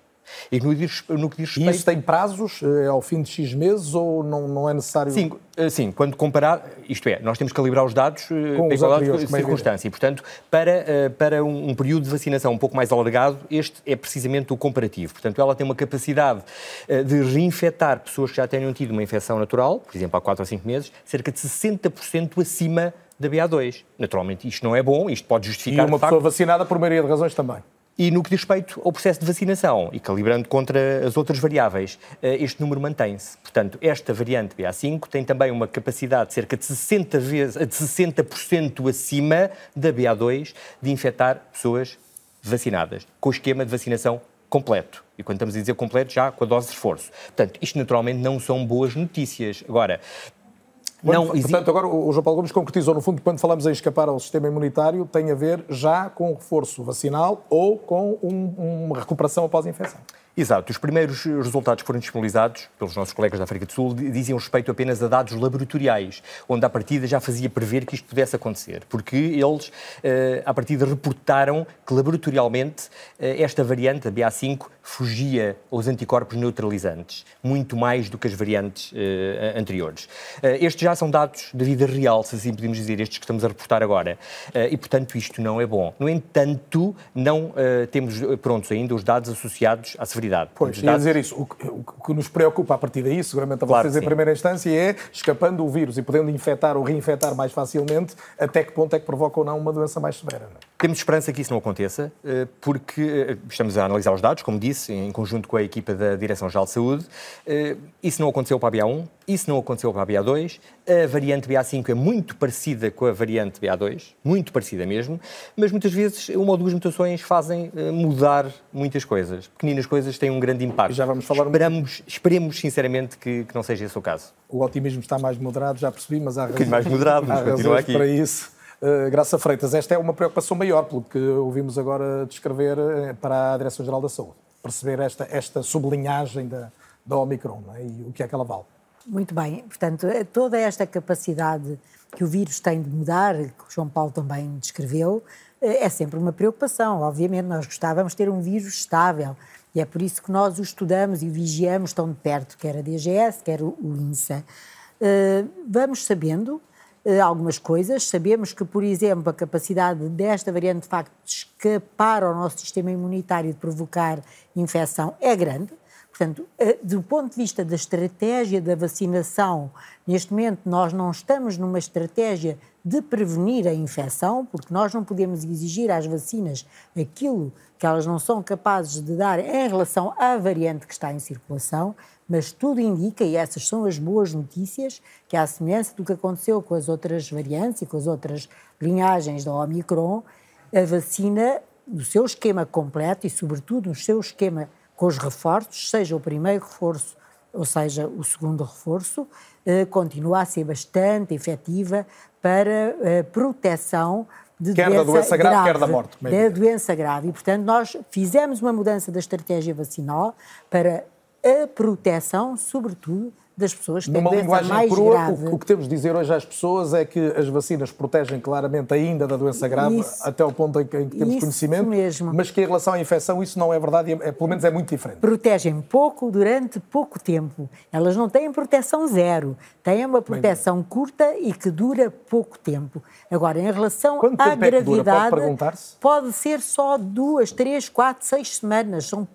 E no, no que diz respeito... E isso tem prazos é ao fim de X meses ou não, não é necessário? Sim, sim, quando comparar, isto é, nós temos que calibrar os dados com os igualdade de circunstância. E, portanto, para, para um, um período de vacinação um pouco mais alargado, este é precisamente o comparativo. Portanto, ela tem uma capacidade de reinfectar pessoas que já tenham tido uma infecção natural, por exemplo, há 4 ou 5 meses, cerca de 60% acima da BA2. Naturalmente, isto não é bom, isto pode justificar. E uma pessoa vacinada, por maioria de razões, também. E no que diz respeito ao processo de vacinação, e calibrando contra as outras variáveis, este número mantém-se. Portanto, esta variante BA5 tem também uma capacidade de cerca de 60%, vezes, de 60 acima da BA2 de infectar pessoas vacinadas, com o esquema de vacinação completo. E quando estamos a dizer completo, já com a dose de reforço. Portanto, isto naturalmente não são boas notícias. Agora, não, portanto, agora o João Paulo Gomes concretizou, no fundo, quando falamos em escapar ao sistema imunitário, tem a ver já com o reforço vacinal ou com um, uma recuperação após a infecção. Exato. Os primeiros resultados que foram disponibilizados pelos nossos colegas da África do Sul diziam respeito apenas a dados laboratoriais, onde à partida já fazia prever que isto pudesse acontecer, porque eles, à partida, reportaram que laboratorialmente esta variante, a BA5, fugia aos anticorpos neutralizantes, muito mais do que as variantes anteriores. Estes já são dados da vida real, se assim podemos dizer, estes que estamos a reportar agora, e portanto isto não é bom. No entanto, não temos prontos ainda os dados associados à severidade Pois, ia dizer isso. O que, o que, nos preocupa a partir daí, seguramente a vocês claro em primeira instância, é escapando o vírus e podendo infectar ou reinfectar mais facilmente, até que ponto é que provoca ou não uma doença mais severa. Não? é? Temos esperança que isso não aconteça, porque estamos a analisar os dados, como disse, em conjunto com a equipa da Direção-Geral de Saúde. Isso não aconteceu para a BA1, isso não aconteceu para a BA2. A variante BA5 é muito parecida com a variante BA2, muito parecida mesmo, mas muitas vezes uma ou duas mutações fazem mudar muitas coisas. Pequeninas coisas têm um grande impacto. Já vamos falar Esperamos, Esperemos, sinceramente, que, que, não seja esse o caso. O otimismo está mais moderado, já percebi, mas há razões, um mais moderado, mas há continua aqui. para isso. Uh, Graça Freitas, esta é uma preocupação maior, pelo que ouvimos agora descrever uh, para a Direção-Geral da Saúde. Perceber esta, esta sublinhagem da, da Omicron é? e o que é que ela vale. Muito bem, portanto, toda esta capacidade que o vírus tem de mudar, que o João Paulo também descreveu, é sempre uma preocupação. Obviamente, nós gostávamos de ter um vírus estável e é por isso que nós o estudamos e vigiamos tão de perto, quer a DGS, quer o INSA. Vamos sabendo algumas coisas, sabemos que, por exemplo, a capacidade desta variante de facto de escapar ao nosso sistema imunitário e de provocar infecção é grande. Portanto, do ponto de vista da estratégia da vacinação, neste momento nós não estamos numa estratégia de prevenir a infecção, porque nós não podemos exigir às vacinas aquilo que elas não são capazes de dar em relação à variante que está em circulação, mas tudo indica, e essas são as boas notícias, que à semelhança do que aconteceu com as outras variantes e com as outras linhagens da Omicron, a vacina, no seu esquema completo e, sobretudo, no seu esquema com os reforços, seja o primeiro reforço ou seja o segundo reforço, eh, continua a ser bastante efetiva para a proteção de quer doença da doença grave, grave, quer da morte. Da doença grave. E, portanto, nós fizemos uma mudança da estratégia vacinal para a proteção, sobretudo, das pessoas que têm Numa linguagem mais crua, grave. o, que temos de dizer hoje às pessoas é que as vacinas protegem claramente ainda da doença grave, Isso. até o ponto em que, em que temos Isso conhecimento, mesmo. mas que em relação à infecção isso não é verdade, e é, pelo menos é muito diferente. protegem pouco durante pouco tempo. Elas não têm proteção zero, têm uma proteção curta e que dura pouco tempo. Agora, em relação Quanto à é que dura? Pode gravidade, pode ser só duas, três, quatro, seis semanas. São,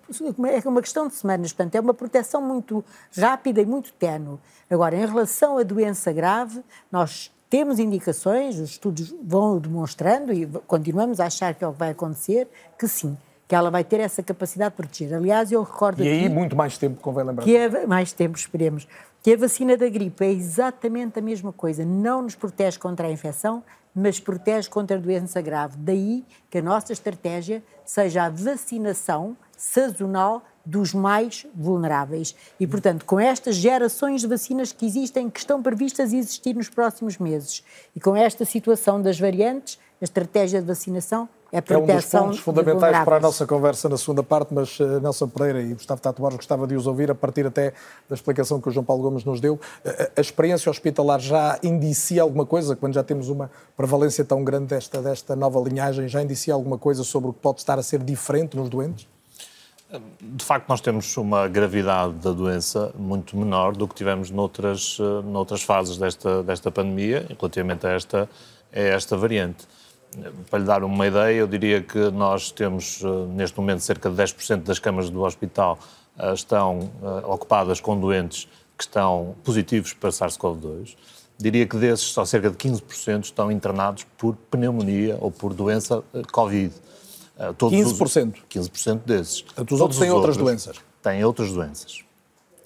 é uma questão de semanas. Portanto, é uma proteção muito rápida e muito tenue. Agora, em relação à doença grave, nós temos indicações, os estudos vão demonstrando e continuamos a achar que é o que vai acontecer, que sim, que ela vai ter essa capacidade de proteger. Aliás, eu recordo E aí muito mais tempo, convém lembrar. que a, mais tempo, esperemos, que a vacina da gripe é exatamente a mesma coisa. Não nos protege contra a infecção, mas protege contra a doença grave. Daí que a nossa estratégia seja a vacinação sazonal dos mais vulneráveis. E, portanto, com estas gerações de vacinas que existem, que estão previstas existir nos próximos meses, e com esta situação das variantes, a estratégia de vacinação é É um proteção dos pontos fundamentais para a nossa conversa na segunda parte, mas uh, Nelson Pereira e Gustavo Tato Borges gostava de os ouvir a partir até da explicação que o João Paulo Gomes nos deu. Uh, a experiência hospitalar já indicia alguma coisa, quando já temos uma prevalência tão grande desta, desta nova linhagem, já indicia alguma coisa sobre o que pode estar a ser diferente nos doentes? De facto, nós temos uma gravidade da doença muito menor do que tivemos noutras, eh, noutras fases desta, desta pandemia, relativamente a esta, a esta variante. Para lhe dar uma ideia, eu diria que nós temos, eh, neste momento, cerca de 10% das camas do hospital eh, estão ocupadas com doentes que estão positivos para SARS-CoV-2. Diria que desses, só cerca de 15% estão internados por pneumonia ou por doença Covid. Uh, todos 15%? Os, 15% desses. Portanto, os outros têm outras doenças? Têm outras doenças.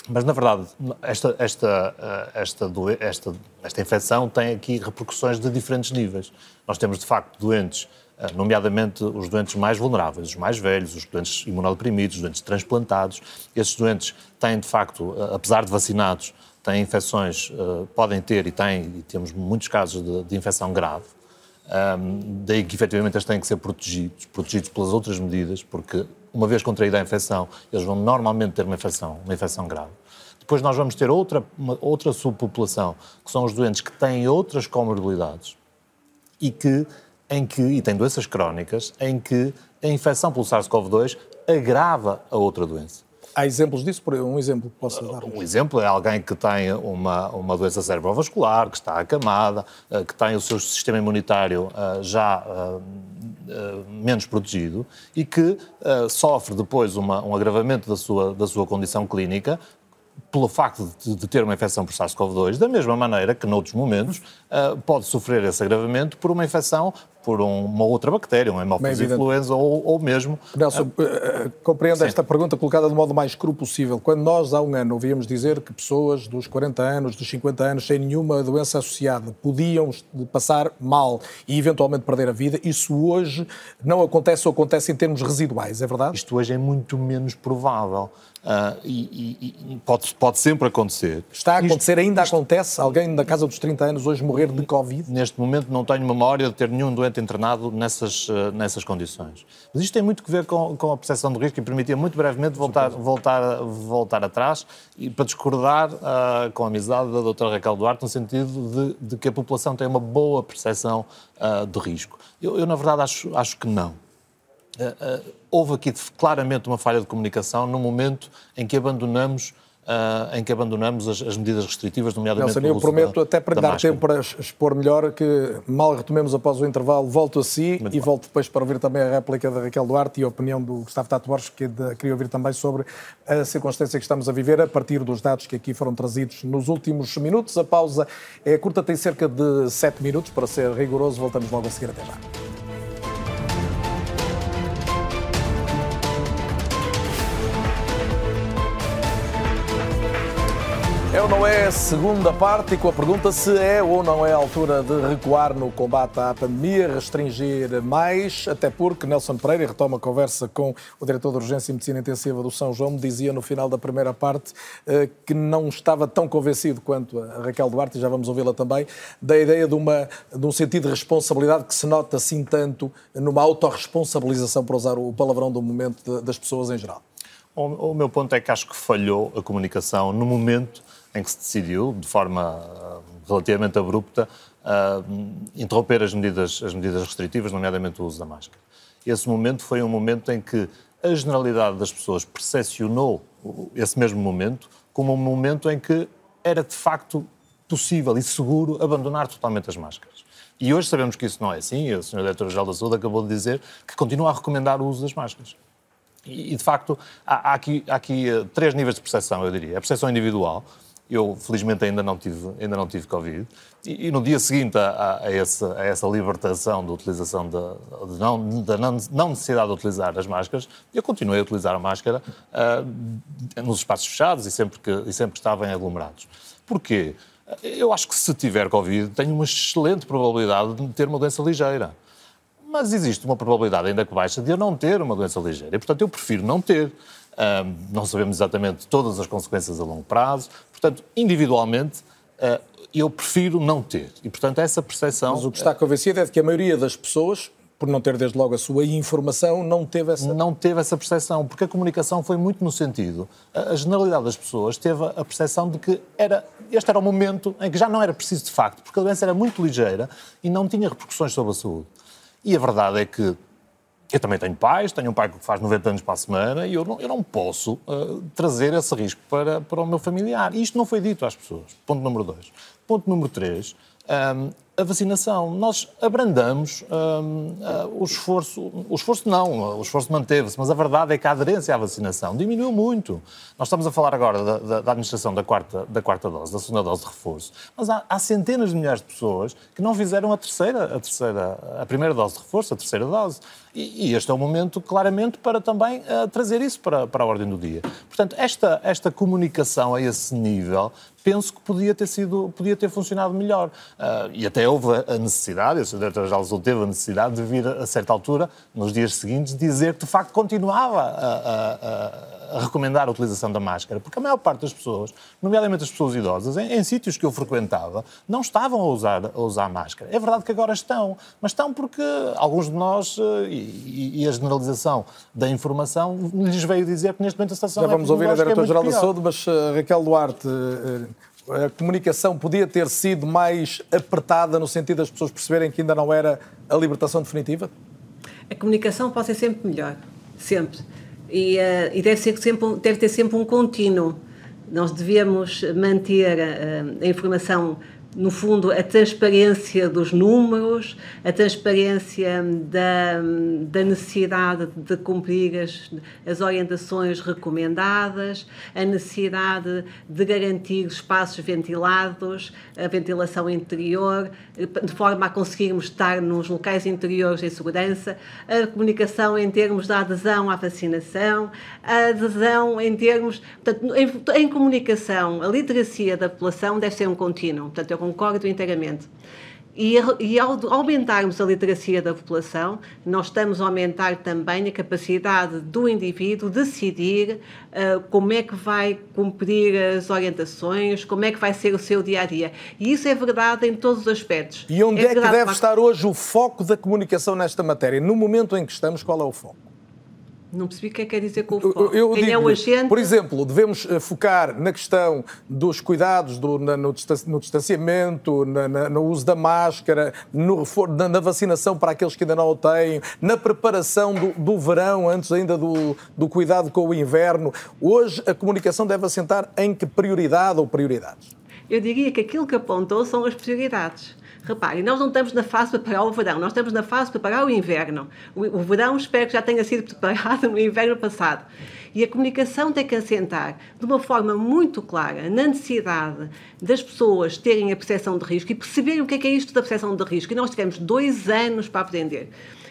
Mas, na verdade, esta, esta, esta, esta, esta infecção tem aqui repercussões de diferentes níveis. Nós temos, de facto, doentes, nomeadamente os doentes mais vulneráveis, os mais velhos, os doentes imunodeprimidos, os doentes transplantados. Esses doentes têm, de facto, apesar de vacinados, têm infecções, podem ter e têm, e temos muitos casos de, de infecção grave. Um, daí que efetivamente eles têm que ser protegidos, protegidos pelas outras medidas, porque uma vez contraída a infecção, eles vão normalmente ter uma infecção, uma infecção grave. Depois nós vamos ter outra, uma, outra subpopulação, que são os doentes que têm outras comorbilidades e que, em que, e têm doenças crónicas, em que a infecção pelo SARS-CoV-2 agrava a outra doença. Há exemplos disso? Um exemplo que possa dar? Um exemplo é alguém que tem uma, uma doença cerebrovascular, que está acamada, eh, que tem o seu sistema imunitário eh, já eh, menos protegido e que sofre depois uma, um agravamento da sua, da sua condição clínica pelo facto de, de, ter uma infecção por SARS-CoV-2, da mesma maneira que, noutros momentos, pode sofrer esse agravamento por uma infecção por um, uma outra bactéria, um hemófilis influenza ou, ou mesmo... Nelson, uh, compreendo Sim. esta pergunta colocada do modo mais cru possível. Quando nós, há um ano, ouvíamos dizer que pessoas dos 40 anos, dos 50 anos, sem nenhuma doença associada, podiam passar mal e eventualmente perder a vida, isso hoje não acontece ou acontece em termos residuais, é verdade? Isto hoje é muito menos provável. Uh, e, e, e pode, pode, sempre acontecer. Está a acontecer, isto, ainda isto, acontece? Alguém na casa dos 30 anos hoje morrer de Covid? Neste momento não tenho memória de ter nenhum doente internado nessas, uh, nessas condições. Mas isto tem muito que ver com, com a percepção de risco e permitia muito brevemente voltar, voltar, voltar atrás e para discordar uh, com a amizade da doutora Raquel Duarte no sentido de, de, que a população tem uma boa percepção do risco. Eu, eu, na verdade, acho, acho que não. Uh, uh, houve aqui claramente uma falha de comunicação no momento em que abandonamos Uh, em que abandonamos as, as, medidas restritivas, nomeadamente Nelson, eu prometo, da, até para lhe dar máscara. tempo para expor melhor, que mal retomemos após o intervalo, volto a si Muito e bem. volto depois para ouvir também a réplica da Raquel Duarte e a opinião do Gustavo Tato Borges, que de, queria ouvir também sobre a circunstância que estamos a viver a partir dos dados que aqui foram trazidos nos últimos minutos. A pausa é curta, tem cerca de 7 minutos, para ser rigoroso, voltamos logo a seguir até já. É ou não é segunda parte e com a pergunta se é ou não é a altura de recuar no combate à pandemia, restringir mais, até porque Nelson Pereira, retoma a conversa com o diretor de Urgência e Medicina Intensiva do São João, dizia no final da primeira parte eh, que não estava tão convencido quanto a Raquel Duarte, e já vamos ouvi-la também, da ideia de, uma, de um sentido de responsabilidade que se nota assim tanto numa autorresponsabilização, para usar o palavrão do momento, das pessoas em geral. O meu ponto é que acho que falhou a comunicação no momento em que se decidiu, de forma ah, relativamente abrupta, uh, interromper as medidas, as medidas restritivas, nomeadamente o uso da máscara. Esse momento foi um momento em que a generalidade das pessoas percepcionou esse mesmo momento como um momento em que era de facto possível e seguro abandonar totalmente as máscaras. E hoje sabemos que isso não é assim, o Sr. Diretor-Geral da Saúde acabou de dizer que continua a recomendar o uso das máscaras. E, de facto, há, aqui, há aqui uh, três níveis de percepção, eu diria. A percepção individual, eu, felizmente, ainda não tive, ainda não tive Covid. E, e no dia seguinte a, a, essa, a essa libertação da utilização de, de não, da não, necessidade de utilizar as máscaras, eu continuei a utilizar a máscara uh, nos espaços fechados e sempre, que, e sempre que estava em aglomerados. Porquê? Eu acho que se tiver Covid, tenho uma excelente probabilidade de ter uma doença ligeira. Mas existe uma probabilidade ainda que baixa de eu não ter uma doença ligeira. E, portanto, eu prefiro não ter. Um, não sabemos exatamente todas as consequências a longo prazo. Portanto, individualmente, uh, eu prefiro não ter. E, portanto, essa percepção... Mas o que está convencido é de que a maioria das pessoas, por não ter desde logo a sua informação, não teve essa... Não teve essa percepção, porque a comunicação foi muito no sentido... A generalidade das pessoas teve a percepção de que era, este era o momento em que já não era preciso de facto, porque a doença era muito ligeira e não tinha repercussões sobre a saúde. E a verdade é que Eu também tenho pais, tenho um pai que faz 90 anos para a semana e eu não, eu não posso uh, trazer esse risco para, para o meu familiar. Isto não foi dito às pessoas. Ponto número dois. Ponto número três. Um, a vacinação. Nós abrandamos um, uh, o esforço, o esforço não, o esforço manteve-se, mas a verdade é que a aderência à vacinação diminuiu muito. Nós estamos a falar agora da, da, da administração da quarta, da quarta dose, da segunda dose de reforço, mas há, há, centenas de milhares de pessoas que não fizeram a terceira, a terceira, a primeira dose de reforço, a terceira dose. E, e este é o momento, claramente, para também uh, trazer isso para, para a ordem do dia. Portanto, esta, esta comunicação a esse nível penso que podia ter sido, podia ter funcionado melhor. Uh, e até houve a necessidade, Sr. Diretor-Geral teve a necessidade de vir a certa altura, nos dias seguintes, dizer que de facto continuava a, a, a a recomendar a utilização da máscara, porque a maior parte das pessoas, nomeadamente as pessoas idosas, em, em sítios que eu frequentava, não estavam a usar, a usar máscara. É verdade que agora estão, mas estão porque alguns de nós, eh, e, e a generalização da informação, lhes veio dizer que neste momento a situação Já vamos é ouvir a Diretora-Geral é da Saúde, mas uh, Raquel Duarte, uh, a comunicação podia ter sido mais apertada no sentido das pessoas perceberem que ainda não era a libertação definitiva? A comunicação pode ser sempre melhor, sempre e, uh, e deve, ser sempre, deve ter sempre um contínuo. Nós devemos manter uh, a informação no fundo, a transparência dos números, a transparência da, da necessidade de cumprir as, as orientações recomendadas, a necessidade de garantir espaços ventilados, a ventilação interior, de forma a conseguirmos estar nos locais interiores em segurança, a comunicação em termos da adesão à vacinação, a adesão em termos. Portanto, em, em comunicação, a literacia da população deve ser um contínuo. Portanto, eu concordo inteiramente. E, e, ao aumentarmos a literacia da população, nós estamos a aumentar também a capacidade do indivíduo decidir uh, como é que vai cumprir as orientações, como é que vai ser o seu dia a dia. E isso é verdade em todos os aspectos. E onde é, é que deve para... estar hoje o foco da comunicação nesta matéria? No momento em que estamos, qual é o foco? Não percebi o que é que quer dizer com o foco. Eu, eu Quem é o agente? Por exemplo, devemos eh, focar na questão dos cuidados do, na, no, distanciamento, na, na, no uso da máscara, no, na, na, vacinação para aqueles que ainda não o têm, na preparação do, do verão, antes ainda do, do cuidado com o inverno. Hoje a comunicação deve assentar em que prioridade ou prioridades? Eu diria que aquilo que apontou são as prioridades. Reparem, nós não estamos na fase de preparar o verão, nós estamos na fase de preparar o inverno. O, o verão espero que já tenha sido preparado no inverno passado. E a comunicação tem que assentar de uma forma muito clara na necessidade das pessoas terem a percepção de risco e perceberem o que é, que é isto da percepção de risco. E nós tivemos dois anos para aprender.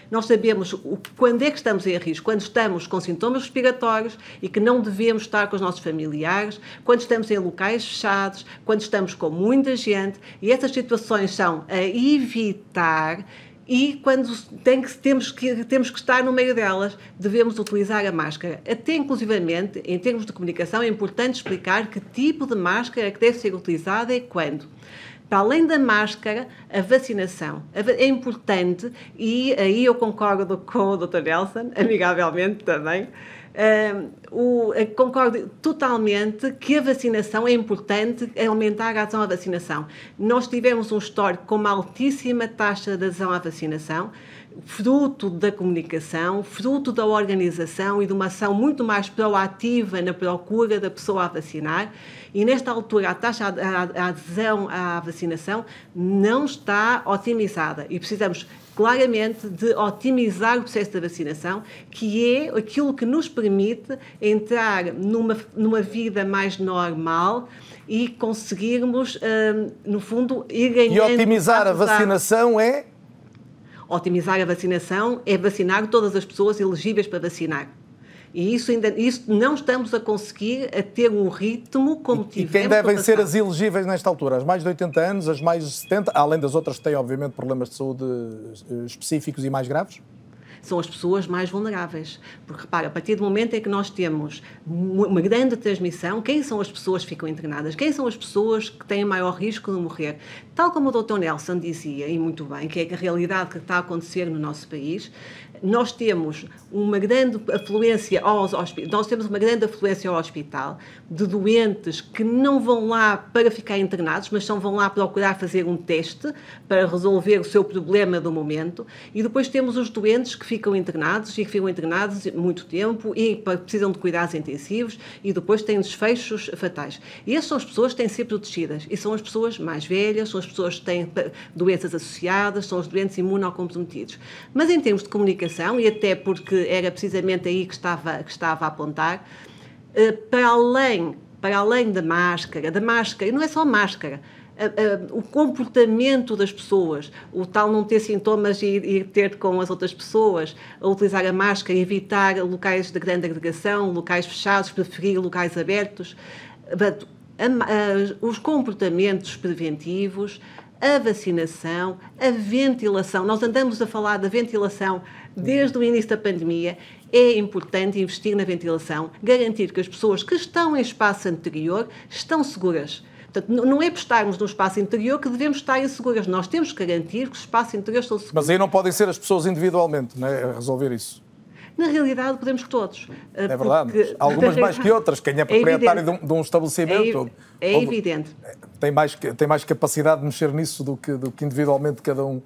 Nós sabemos o, quando é que estamos em risco, quando estamos com sintomas respiratórios e que não devemos estar com os nossos familiares, quando estamos em locais fechados, quando estamos com muita gente, e essas situações são a evitar e quando tem que, temos, que, temos que estar no meio delas, devemos utilizar a máscara. Até inclusivamente, em termos de comunicação, é importante explicar que tipo de máscara é que deve ser utilizada e quando para além da máscara, a vacinação. É importante, e aí eu concordo com o Dr. Nelson, amigavelmente também, Uh, o, concordo totalmente que a vacinação é importante, é aumentar a adesão à vacinação. Nós tivemos um histórico com uma altíssima taxa de adesão à vacinação, fruto da comunicação, fruto da organização e de uma ação muito mais proativa na procura da pessoa a vacinar. E nesta altura, a taxa de adesão à vacinação não está otimizada e precisamos claramente de otimizar o processo da vacinação, que é aquilo que nos permite entrar numa, numa vida mais normal e conseguirmos, hum, no fundo, ir ganhando... E otimizar a vacinação é? Otimizar a vacinação é vacinar todas as pessoas elegíveis para vacinar. E isso, ainda, isso não estamos a conseguir a ter um ritmo como tivemos. E quem devem ser as elegíveis nesta altura? As mais de 80 anos, as mais de 70, além das outras que têm, obviamente, problemas de saúde eh, específicos e mais graves? São as pessoas mais vulneráveis. Porque, repara, a partir do momento em que nós temos uma grande transmissão, quem são as pessoas que ficam internadas? Quem são as pessoas que têm maior risco de morrer? Tal como o Dr. Nelson dizia, e muito bem, que é a realidade que está a acontecer no nosso país, nós temos uma grande afluência aos nós temos uma grande afluência ao hospital de doentes que não vão lá para ficar internados, mas só vão lá procurar fazer um teste para resolver o seu problema do momento, e depois temos os doentes que ficam internados e que ficam internados muito tempo e precisam de cuidados intensivos e depois têm desfechos fatais. E essas são as pessoas que têm que ser protegidas e são as pessoas mais velhas, são as pessoas que têm doenças associadas, são os doentes imunocomprometidos. Mas em termos de comunicação, e até porque era precisamente aí que estava, que estava a apontar, eh, para além, para além da máscara, da máscara, e não é só máscara, o comportamento das pessoas, o tal não ter sintomas e ir ter com as outras pessoas, a utilizar a máscara, evitar locais de grande agregação, locais fechados, preferir locais abertos, os comportamentos preventivos, a vacinação, a ventilação. Nós andamos a falar da ventilação desde o início da pandemia. É importante investir na ventilação, garantir que as pessoas que estão em espaço anterior estão seguras. Portanto, não é por estarmos no espaço interior que devemos estar inseguras. Nós temos que garantir que os espaços interiores são seguros. Mas aí não podem ser as pessoas individualmente não é? a resolver isso. Na realidade, podemos que todos. É verdade. Algumas mais que outras. Quem é, é proprietário é de, um, de um, estabelecimento. É, é evidente. Tem mais, tem mais capacidade de mexer nisso do que, do que individualmente cada um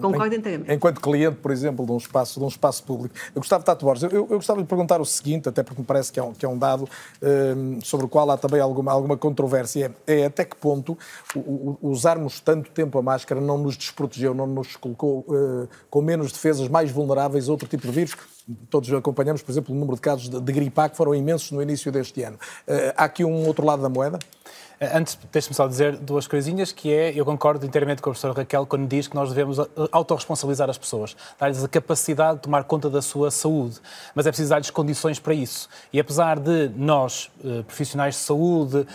Concordo inteiramente. Enquanto cliente, por exemplo, de um espaço, de um espaço público. Eu gostava, Tato Borges, eu, eu gostava de perguntar o seguinte, até porque me parece que é um, que é um dado sobre o qual há também alguma, alguma controvérsia, é, é até que ponto o, o, usarmos tanto tempo a máscara não nos desprotegeu, não nos colocou uh, com menos defesas, mais vulneráveis a outro tipo de vírus, todos acompanhamos, por exemplo, o número de casos de, de gripe A que foram imensos no início deste ano. Uh, há aqui um outro lado da moeda? Eh, antes, deixe-me só dizer duas coisinhas, que é, eu concordo inteiramente com a professora Raquel quando diz que nós devemos eh, autorresponsabilizar as pessoas, dar-lhes a capacidade de tomar conta da sua saúde, mas é preciso dar-lhes condições para isso. E apesar de nós, eh, profissionais de saúde,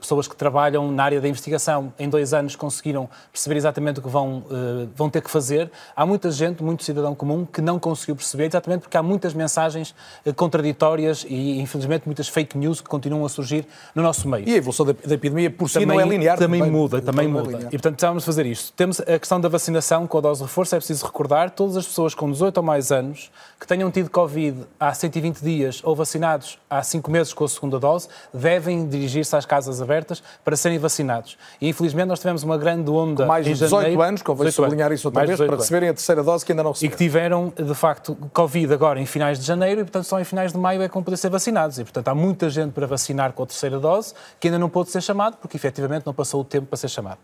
pessoas que trabalham na área da investigação, em dois anos conseguiram perceber exatamente o que vão, vão ter que fazer, há muita gente, muito cidadão comum, que não conseguiu perceber, porque há muitas mensagens contraditórias e, infelizmente, muitas fake news que continuam a surgir no nosso meio. E a evolução da da epidemia por si também, não é linear. Também, também muda, também muda. É e, portanto, precisávamos fazer isto. Temos a questão da vacinação com a dose de reforço. É preciso recordar todas as pessoas com 18 ou mais anos que tenham tido Covid há 120 dias ou vacinados há 5 meses com a segunda dose devem dirigir-se às casas abertas para serem vacinados. E, infelizmente, nós tivemos uma grande onda com mais de 18 janeiro, anos, convém sublinhar isso outra vez, para receberem a terceira dose que ainda não receberam. E que tiveram, de facto, Covid agora em finais de janeiro e, portanto, só em finais de maio é que vão poder ser vacinados. E, portanto, há muita gente para vacinar com a terceira dose que ainda não pôde ser chamado porque, efetivamente não passou o tempo para ser chamado.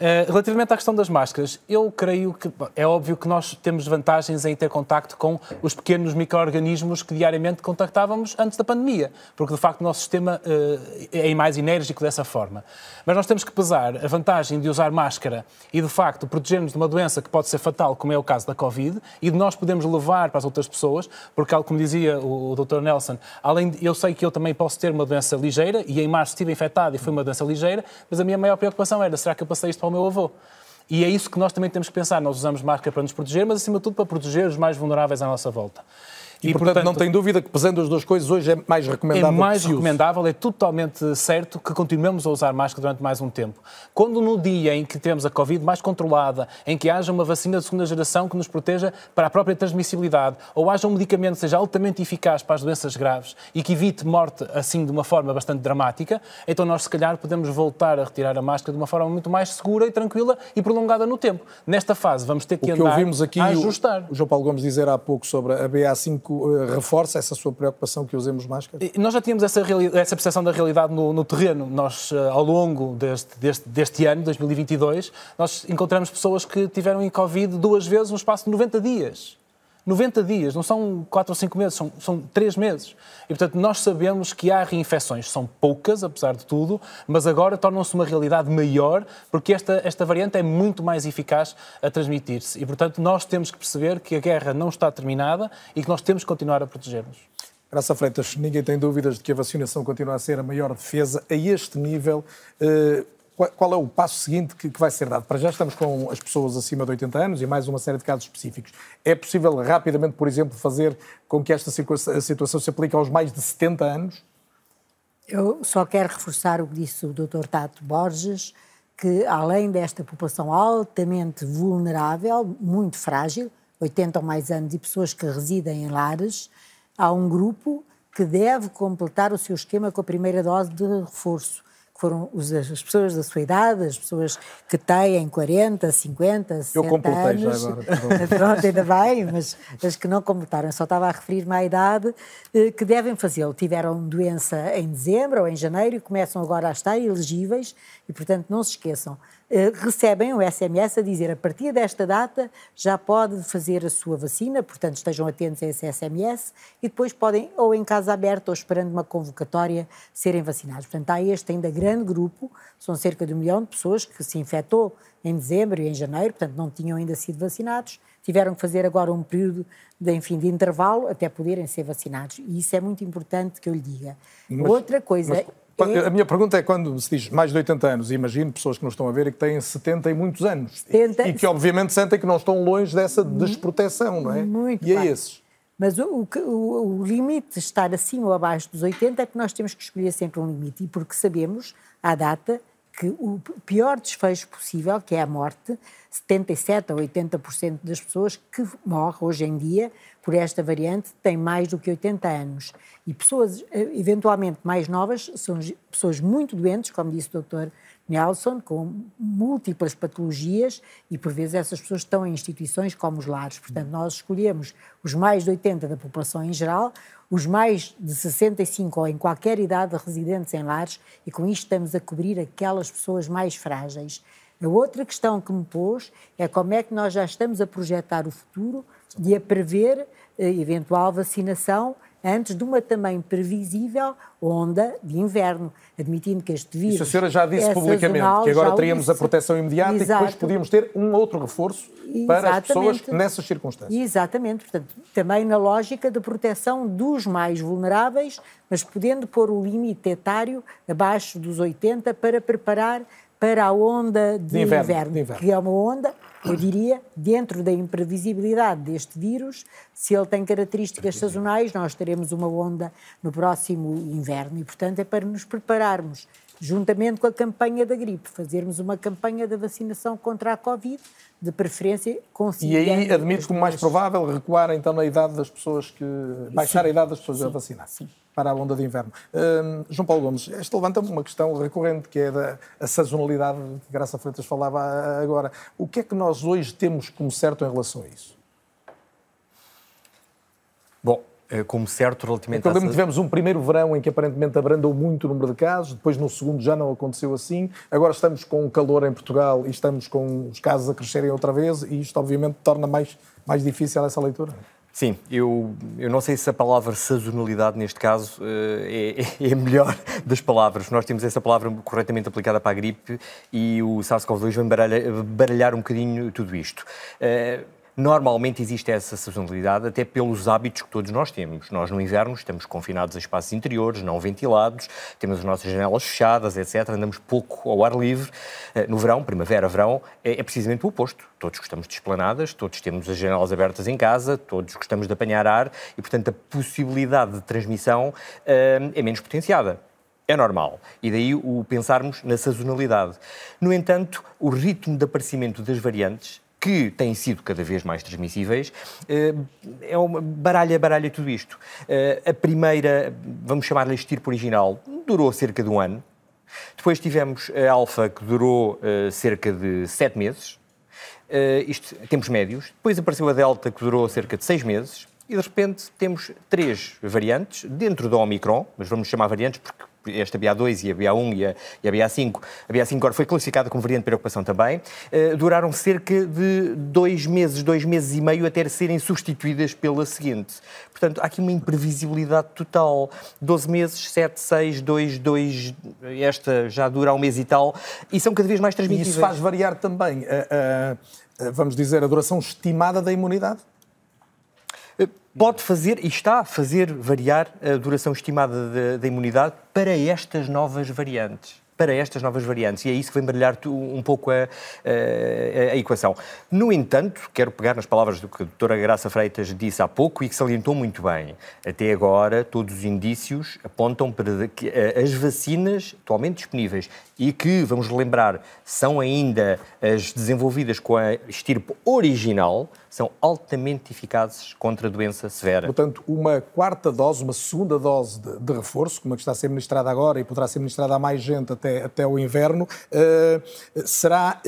Eh, relativamente à questão das máscaras, eu creio que é óbvio que nós temos vantagens em ter contacto com os pequenos micro-organismos que diariamente contactávamos antes da pandemia, porque de facto o nosso sistema uh, é mais enérgico dessa forma. Mas nós temos que pesar a vantagem de usar máscara e de facto protegermos de uma doença que pode ser fatal, como é o caso da Covid, e de nós podemos levar para as outras pessoas, porque, como dizia o, o Dr. Nelson, além de, eu sei que eu também posso ter uma doença ligeira, e em março estive infectado e foi uma doença ligeira, mas a minha maior preocupação era, será que eu passei isto para o meu avô. E é isso que nós também temos que pensar. Nós usamos máscara para nos proteger, mas acima de tudo para proteger os mais vulneráveis à nossa volta. E, e portanto, portanto, não tem dúvida que, pesando as duas coisas, hoje é mais recomendável. É mais recomendável, é totalmente certo que continuemos a usar máscara durante mais um tempo. Quando no dia em que temos a Covid mais controlada, em que haja uma vacina de segunda geração que nos proteja para a própria transmissibilidade, ou haja um medicamento que seja altamente eficaz para as doenças graves e que evite morte assim de uma forma bastante dramática, então nós se calhar podemos voltar a retirar a máscara de uma forma muito mais segura e tranquila e prolongada no tempo. Nesta fase vamos ter que, o que andar ouvimos aqui a ajustar. O, o João Paulo Gomes dizer há pouco sobre a BA5 eh, reforça essa sua preocupação que usemos máscara? Nós já tínhamos essa, essa percepção da realidade no, no terreno. Nós, eh, ao longo deste, deste, deste, ano, 2022, nós encontramos pessoas que tiveram em Covid duas vezes no espaço de 90 dias. 90 dias, não são 4 ou 5 meses, são, são 3 meses. E, portanto, nós sabemos que há reinfecções, são poucas, apesar de tudo, mas agora tornam-se uma realidade maior, porque esta, esta variante é muito mais eficaz a transmitir-se. E, portanto, nós temos que perceber que a guerra não está terminada e que nós temos que continuar a proteger-nos. Graça Freitas, ninguém tem dúvidas de que a vacinação continua a ser a maior defesa a este nível. Uh, qual é o passo seguinte que, vai ser dado? Para já estamos com as pessoas acima de 80 anos e mais uma série de casos específicos. É possível rapidamente, por exemplo, fazer com que esta situação se aplique aos mais de 70 anos? Eu só quero reforçar o que disse o Dr. Tato Borges, que além desta população altamente vulnerável, muito frágil, 80 ou mais anos e pessoas que residem em lares, há um grupo que deve completar o seu esquema com a primeira dose de reforço foram as pessoas da sua idade, as pessoas que têm 40, 50, 60 Eu completei anos. já agora. Pronto, ainda bem, mas as que não completaram, só estava a referir-me à idade, eh, que devem fazê-lo. Tiveram doença em dezembro ou em janeiro e começam agora a estar elegíveis e, portanto, não se esqueçam. Eh, recebem o SMS a dizer a partir desta data já pode fazer a sua vacina, portanto estejam atentos a esse SMS e depois podem, ou em casa aberta ou esperando uma convocatória, serem vacinados. Portanto, há este ainda grande grupo, são cerca de um milhão de pessoas que se infectou em dezembro e em janeiro, portanto não tinham ainda sido vacinados, tiveram que fazer agora um período de, enfim, de intervalo até poderem ser vacinados. E isso é muito importante que eu lhe diga. Mas, Outra coisa... Mas a minha pergunta é quando se diz mais de 80 anos, e imagino pessoas que nos estão a ver e que têm 70 e muitos anos. 70... E que obviamente sentem que não estão longe dessa desproteção, não é? Muito e bem. é esses. Mas o, o, o, limite de estar acima ou abaixo dos 80 é que nós temos que escolher sempre um limite. E porque sabemos, à data, que o pior desfecho possível, que é a morte, 77 a 80% das pessoas que morrem hoje em dia por esta variante têm mais do que 80 anos. E pessoas eh, eventualmente mais novas são pessoas muito doentes, como disse o Dr. Nelson, com múltiplas patologias e por vezes essas pessoas estão em instituições como os lares. Portanto, nós escolhemos os mais de 80 da população em geral, os mais de 65 ou em qualquer idade residentes em lares e com isto estamos a cobrir aquelas pessoas mais frágeis. A outra questão que me pôs é como é que nós já estamos a projetar o futuro e a prever a eventual vacinação antes de uma também previsível onda de inverno, admitindo que este vírus. Isso a senhora já disse é publicamente, que agora teríamos a proteção imediata Exato. e depois podíamos ter um outro reforço para as pessoas nessas circunstâncias. Exatamente, portanto, também na lógica da proteção dos mais vulneráveis, mas podendo pôr o limite etário abaixo dos 80 para preparar para a onda de, De inverno, de inverno. que é uma onda, eu diria, dentro da imprevisibilidade deste vírus, se ele tem características sazonais, nós teremos uma onda no próximo inverno e, portanto, é para nos prepararmos, juntamente com a campanha da gripe, fazermos uma campanha da vacinação contra a Covid, de preferência E conciliando... aí admite como mais provável recuar então na idade das pessoas que. baixar Sim. a idade das pessoas a Sim. Para a onda de inverno. Hum, João Paulo Gomes, esta levanta-me uma questão recorrente que é da a sazonalidade que Graça Freitas falava ah, agora. O que é que nós hoje temos como certo em relação a isso? Bom, eh, como certo relativamente lembro à tivemos um primeiro verão em que aparentemente abrandou muito o número de casos, depois no segundo já não aconteceu assim. Agora estamos com calor em Portugal e estamos com os casos a crescerem outra vez e isto obviamente torna mais, mais difícil essa leitura. Sim, eu, eu não sei se a palavra sazonalidade neste caso eh, é, é a melhor das palavras. Nós temos essa palavra corretamente aplicada para a gripe e o SARS-CoV-2 vem baralhar, baralhar um bocadinho tudo isto. Eh, Normalmente existe essa sazonalidade até pelos hábitos que todos nós temos. Nós no inverno estamos confinados a espaços interiores, não ventilados, temos as nossas janelas fechadas, etc. Andamos pouco ao ar livre. Eh, No verão, primavera, verão, é, é precisamente o oposto. Todos gostamos de esplanadas, todos temos as janelas abertas em casa, todos gostamos de apanhar ar e, portanto, a possibilidade de transmissão eh, é menos potenciada. É normal. E daí o pensarmos na sazonalidade. No entanto, o ritmo de aparecimento das variantes que têm sido cada vez mais transmissíveis, eh, é uma baralha, baralha tudo isto. Eh, A primeira, vamos chamar-lhe estirpe original, durou cerca de um ano. Depois tivemos a alfa, que durou eh, cerca de sete meses. Isto, tempos médios. Depois apareceu a delta, que durou cerca de seis meses. E de repente temos três variantes dentro da Omicron, mas vamos chamar variantes porque esta BA2 e a BA1 e a, e a BA5, a BA5 agora foi classificada como variante de preocupação também, eh, duraram cerca de dois meses, dois meses e meio até serem substituídas pela seguinte. Portanto, há aqui uma imprevisibilidade total. 12 meses, 7, 6, 2, 2, esta já dura um mês e tal, e são cada vez mais E transmissíveis. isso faz variar também, a- a- a, vamos dizer, a duração estimada da imunidade? Pode fazer e está a fazer variar a duração estimada da, da imunidade para estas novas variantes. Para estas novas variantes. E é isso que vem baralhar tu- um pouco a, a- a equação. No entanto, quero pegar nas palavras do que a doutora Graça Freitas disse há pouco e que salientou muito bem. Até agora, todos os indícios apontam para que eh, as vacinas atualmente disponíveis e que, vamos lembrar, são ainda as desenvolvidas com a estirpe original, são altamente eficazes contra a doença severa. Portanto, uma quarta dose, uma segunda dose de, de reforço, como a que está a ser ministrada agora e poderá ser ministrada a mais gente até até, o inverno, será,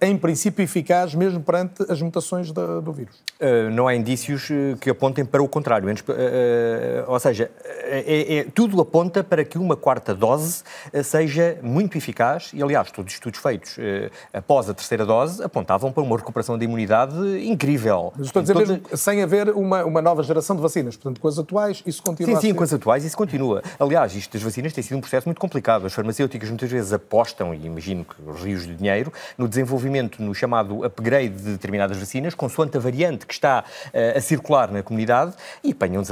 em princípio, eficaz mesmo perante as mutações do vírus? não há indícios que apontem para o contrário. ou seja, é, é, tudo aponta para que uma quarta dose seja muito eficaz e, aliás, todos os estudos feitos após a terceira dose apontavam para uma recuperação da imunidade incrível. Mas estou a dizer mesmo sem haver uma, uma nova geração de vacinas. Portanto, com as atuais, isso continua sim, sim, com as atuais isso continua. Aliás, isto das vacinas tem sido um processo muito complicado. As farmacêuticas muitas vezes apostam, e imagino que rios de dinheiro, no desenvolvimento, no chamado upgrade de determinadas vacinas, consoante a variante que está uh, a circular na comunidade e apanham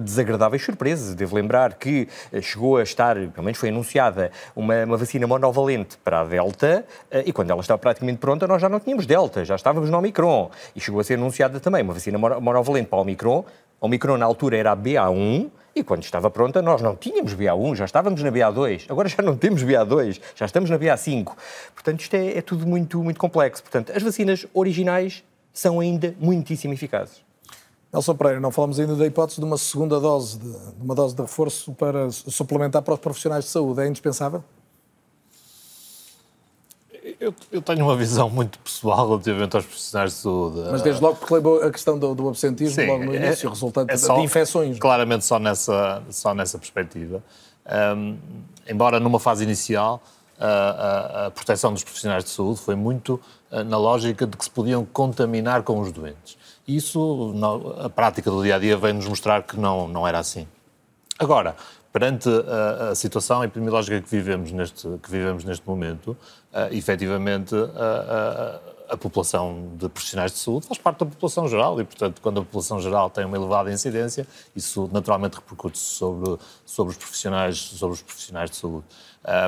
desagradáveis surpresas. Devo lembrar que uh, chegou a estar, pelo menos foi anunciada, uma, uma vacina monovalente para a Delta uh, e quando ela estava praticamente pronta nós já não tínhamos Delta, já estávamos no Omicron. E chegou a ser anunciada também uma vacina monovalente para o Omicron. O Omicron na altura era a BA1, e quando estava pronta, nós não tínhamos BA1, já estávamos na BA2, agora já não temos BA2, já estamos na BA5. Portanto, isto é, é tudo muito, muito complexo. Portanto, as vacinas originais são ainda muitíssimo eficazes. Nelson Pereira, não falamos ainda da hipótese de uma segunda dose, de, de uma dose de reforço para suplementar para os profissionais de saúde. É indispensável? Eu, eu, tenho uma visão muito pessoal relativamente aos profissionais de saúde. Mas desde logo porque levou a questão do, do absentismo Sim, logo no início, é, resultante é só, de infecções. Claramente só nessa, só nessa perspectiva. Um, embora numa fase inicial a, a, a, proteção dos profissionais de saúde foi muito uh, na lógica de que se podiam contaminar com os doentes. Isso, na, a prática do dia a dia, vem nos mostrar que não, não era assim. Agora, perante a, a, situação epidemiológica que vivemos neste, que vivemos neste momento, uh, efetivamente a, a, a, população de profissionais de saúde faz parte da população geral e, portanto, quando a população geral tem uma elevada incidência, isso naturalmente repercute sobre, sobre, os, profissionais, sobre os profissionais de saúde.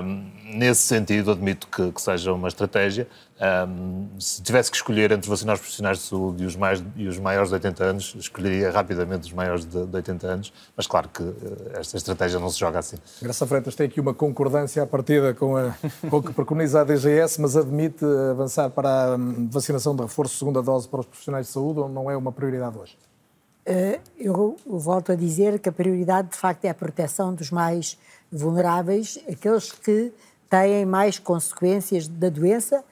Um, nesse sentido, admito que, que seja uma estratégia. Um, se tivesse que escolher entre vacinar os profissionais de saúde e os, mais, e os maiores de 80 anos, escolheria rapidamente os maiores de, de 80 anos, mas claro que uh, esta estratégia não se joga assim. Graça Freitas tem aqui uma concordância à partida com, a, com o que preconiza a DGS, mas admite avançar para a vacinação de reforço segunda dose para os profissionais de saúde ou não é uma prioridade hoje? Uh, eu volto a dizer que a prioridade, de facto, é a proteção dos mais vulneráveis, aqueles que têm mais consequências da doença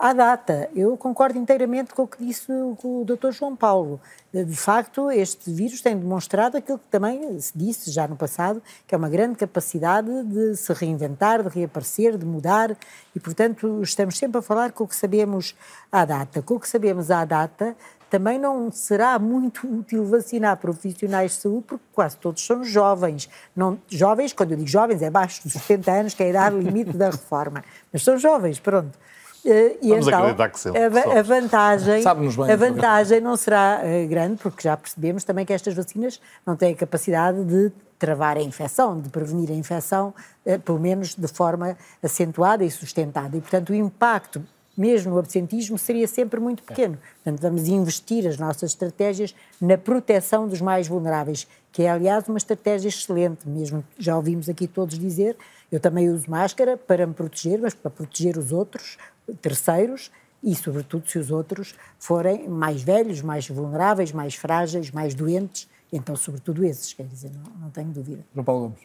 à data. Eu concordo inteiramente com o que disse o Dr. João Paulo. De facto, este vírus tem demonstrado aquilo que também se disse já no passado, que é uma grande capacidade de se reinventar, de reaparecer, de mudar, e, portanto, estamos sempre a falar com o que sabemos à data. Com o que sabemos à data, também não será muito útil vacinar profissionais de saúde, porque quase todos são jovens. Não, jovens, quando eu digo jovens, é abaixo dos 70 anos, que é a idade limite da reforma. Mas são jovens, pronto. Eh, e Vamos então, acreditar que sim. A, a vantagem, bem, a vantagem não será uh, grande, porque já percebemos também que estas vacinas não têm a capacidade de travar a infecção, de prevenir a infecção, uh, pelo menos de forma acentuada e sustentada. E, portanto, o impacto mesmo o absentismo, seria sempre muito pequeno. Portanto, vamos investir as nossas estratégias na proteção dos mais vulneráveis, que é, aliás, uma estratégia excelente, mesmo já ouvimos aqui todos dizer, eu também uso máscara para me proteger, mas para proteger os outros, terceiros, e, sobretudo, se os outros forem mais velhos, mais vulneráveis, mais frágeis, mais doentes, então, sobretudo esses, quer dizer, não, não tenho dúvida. João Paulo Gomes.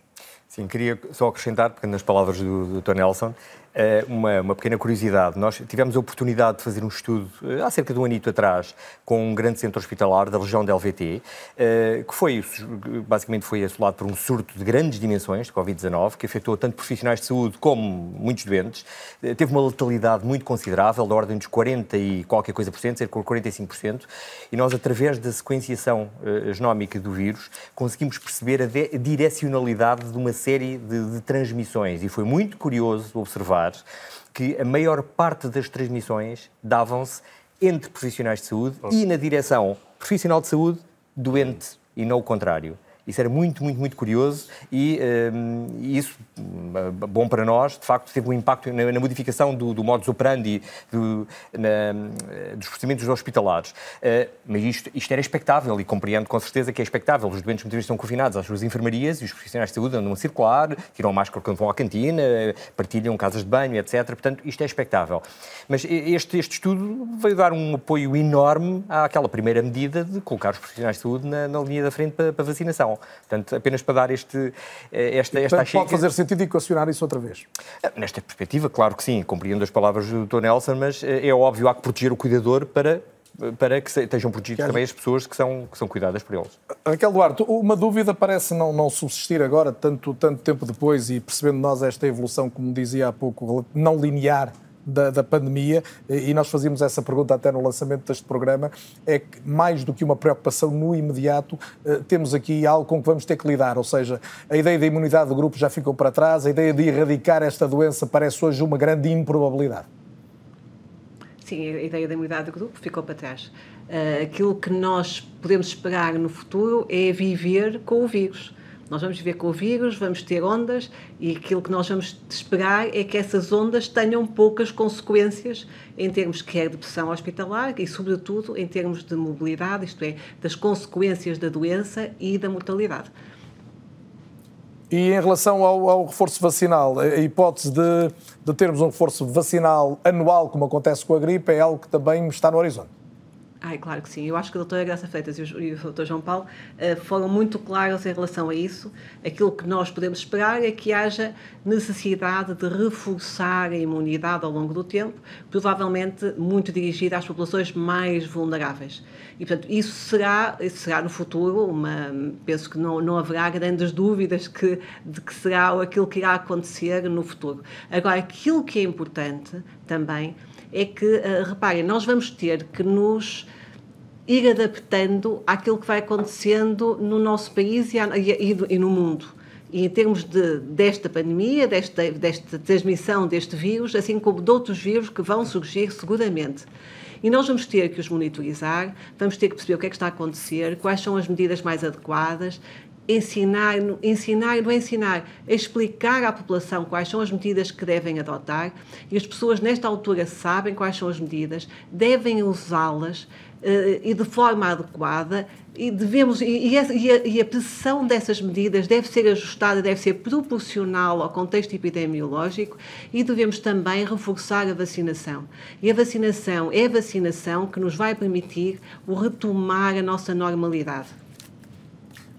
Sim, queria só acrescentar, porque nas palavras do Dr. Nelson, eh, uma, uma, pequena curiosidade. Nós tivemos a oportunidade de fazer um estudo eh, há cerca de um anito atrás com um grande centro hospitalar da região da LVT, eh, que foi, basicamente foi assolado por um surto de grandes dimensões de Covid-19, que afetou tanto profissionais de saúde como muitos doentes. Teve uma letalidade muito considerável, da ordem dos 40 e qualquer coisa por cento, cerca de 45%, e nós, através da sequenciação genómica do vírus, conseguimos perceber a direcionalidade de uma série de, de transmissões, e foi muito curioso observar que a maior parte das transmissões davam-se entre profissionais de saúde e na direção profissional de saúde, doente, e não o contrário. Isso era muito, muito, muito curioso e um, isso, hum, bom para nós, de facto, teve um impacto na, na modificação do, do modus operandi do, na, dos procedimentos hospitalares. Uh, mas isto, isto era expectável e compreendo com certeza que é expectável. Os doentes muitas vezes estão confinados às suas enfermarias e os profissionais de saúde andam a circular, tiram a máscara quando vão à cantina, partilham casas de banho, etc. Portanto, isto é expectável. Mas este, este estudo veio dar um apoio enorme àquela primeira medida de colocar os profissionais de saúde na, na linha da frente para, para vacinação vacinação. Portanto, apenas para dar este, eh, esta, esta Portanto, pode fazer sentido equacionar isso outra vez? Nesta perspectiva, claro que sim, compreendo as palavras do Dr. Nelson, mas é óbvio, há que proteger o cuidador para para que estejam protegidas também as pessoas que são, que são cuidadas por eles. Raquel Duarte, uma dúvida parece não, não subsistir agora, tanto, tanto tempo depois, e percebendo nós esta evolução, como dizia há pouco, não linear da, da, pandemia, e nós fazíamos essa pergunta até no lançamento deste programa, é que mais do que uma preocupação no imediato, eh, temos aqui algo com que vamos ter que lidar, ou seja, a ideia da imunidade do grupo já ficou para trás, a ideia de erradicar esta doença parece hoje uma grande improbabilidade. Sim, a ideia da imunidade do grupo ficou para trás. Uh, aquilo que nós podemos esperar no futuro é viver com o vírus. Nós vamos viver com o vírus, vamos ter ondas e aquilo que nós vamos esperar é que essas ondas tenham poucas consequências em termos quer de pressão hospitalar e, sobretudo, em termos de mobilidade, isto é, das consequências da doença e da mortalidade. E em relação ao, ao, reforço vacinal, a hipótese de, de termos um reforço vacinal anual, como acontece com a gripe, é algo que também está no horizonte. Ai, claro que sim. Eu acho que a doutora Graça Freitas e o, doutor João Paulo uh, foram muito claros em relação a isso. Aquilo que nós podemos esperar é que haja necessidade de reforçar a imunidade ao longo do tempo, provavelmente muito dirigida às populações mais vulneráveis. E, portanto, isso será, isso será no futuro, uma, penso que não, não haverá grandes dúvidas que, de que será aquilo que irá acontecer no futuro. Agora, aquilo que é importante também é que, uh, reparem, nós vamos ter que nos ir adaptando àquilo que vai acontecendo no nosso país e, e, e no mundo. E em termos de, desta pandemia, desta, desta transmissão deste vírus, assim como de outros vírus que vão surgir seguramente. E nós vamos ter que os monitorizar, vamos ter que perceber o que é que está a acontecer, quais são as medidas mais adequadas, ensinar, ensinar, não ensinar, explicar à população quais são as medidas que devem adotar e as pessoas nesta altura sabem quais são as medidas, devem usá-las e de forma adequada e devemos e, e, a, e, a, pressão dessas medidas deve ser ajustada, deve ser proporcional ao contexto epidemiológico e devemos também reforçar a vacinação. E a vacinação é a vacinação que nos vai permitir o retomar a nossa normalidade.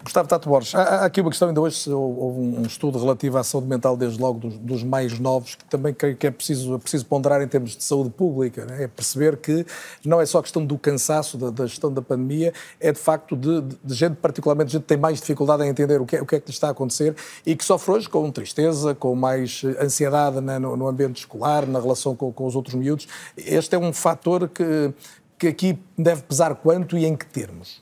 Gustavo Tato Borges, há, aqui uma questão, ainda hoje houve um estudo relativo à saúde mental, desde logo dos, dos mais novos, que também que é preciso, é preciso ponderar em termos de saúde pública. Né? É perceber que não é só a questão do cansaço, da, da gestão da pandemia, é de facto de, de, gente, particularmente gente que tem mais dificuldade em entender o que, é, o que é que lhe está a acontecer e que sofre hoje com tristeza, com mais ansiedade né, no, no, ambiente escolar, na relação com, com os outros miúdos. Este é um fator que, que aqui deve pesar quanto e em que termos?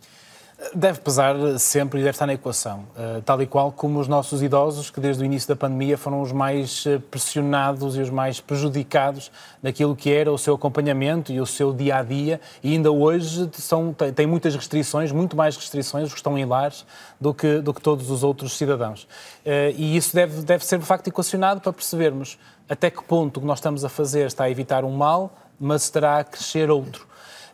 Deve pesar sempre e deve estar na equação, eh, tal e qual como os nossos idosos, que desde o início da pandemia foram os mais eh, pressionados e os mais prejudicados naquilo que era o seu acompanhamento e o seu dia a dia, e ainda hoje são, têm muitas restrições, muito mais restrições, os que estão em lares, do que, do que todos os outros cidadãos. Eh, e isso deve, deve ser de facto equacionado para percebermos até que ponto o que nós estamos a fazer está a evitar um mal, mas estará a crescer outro.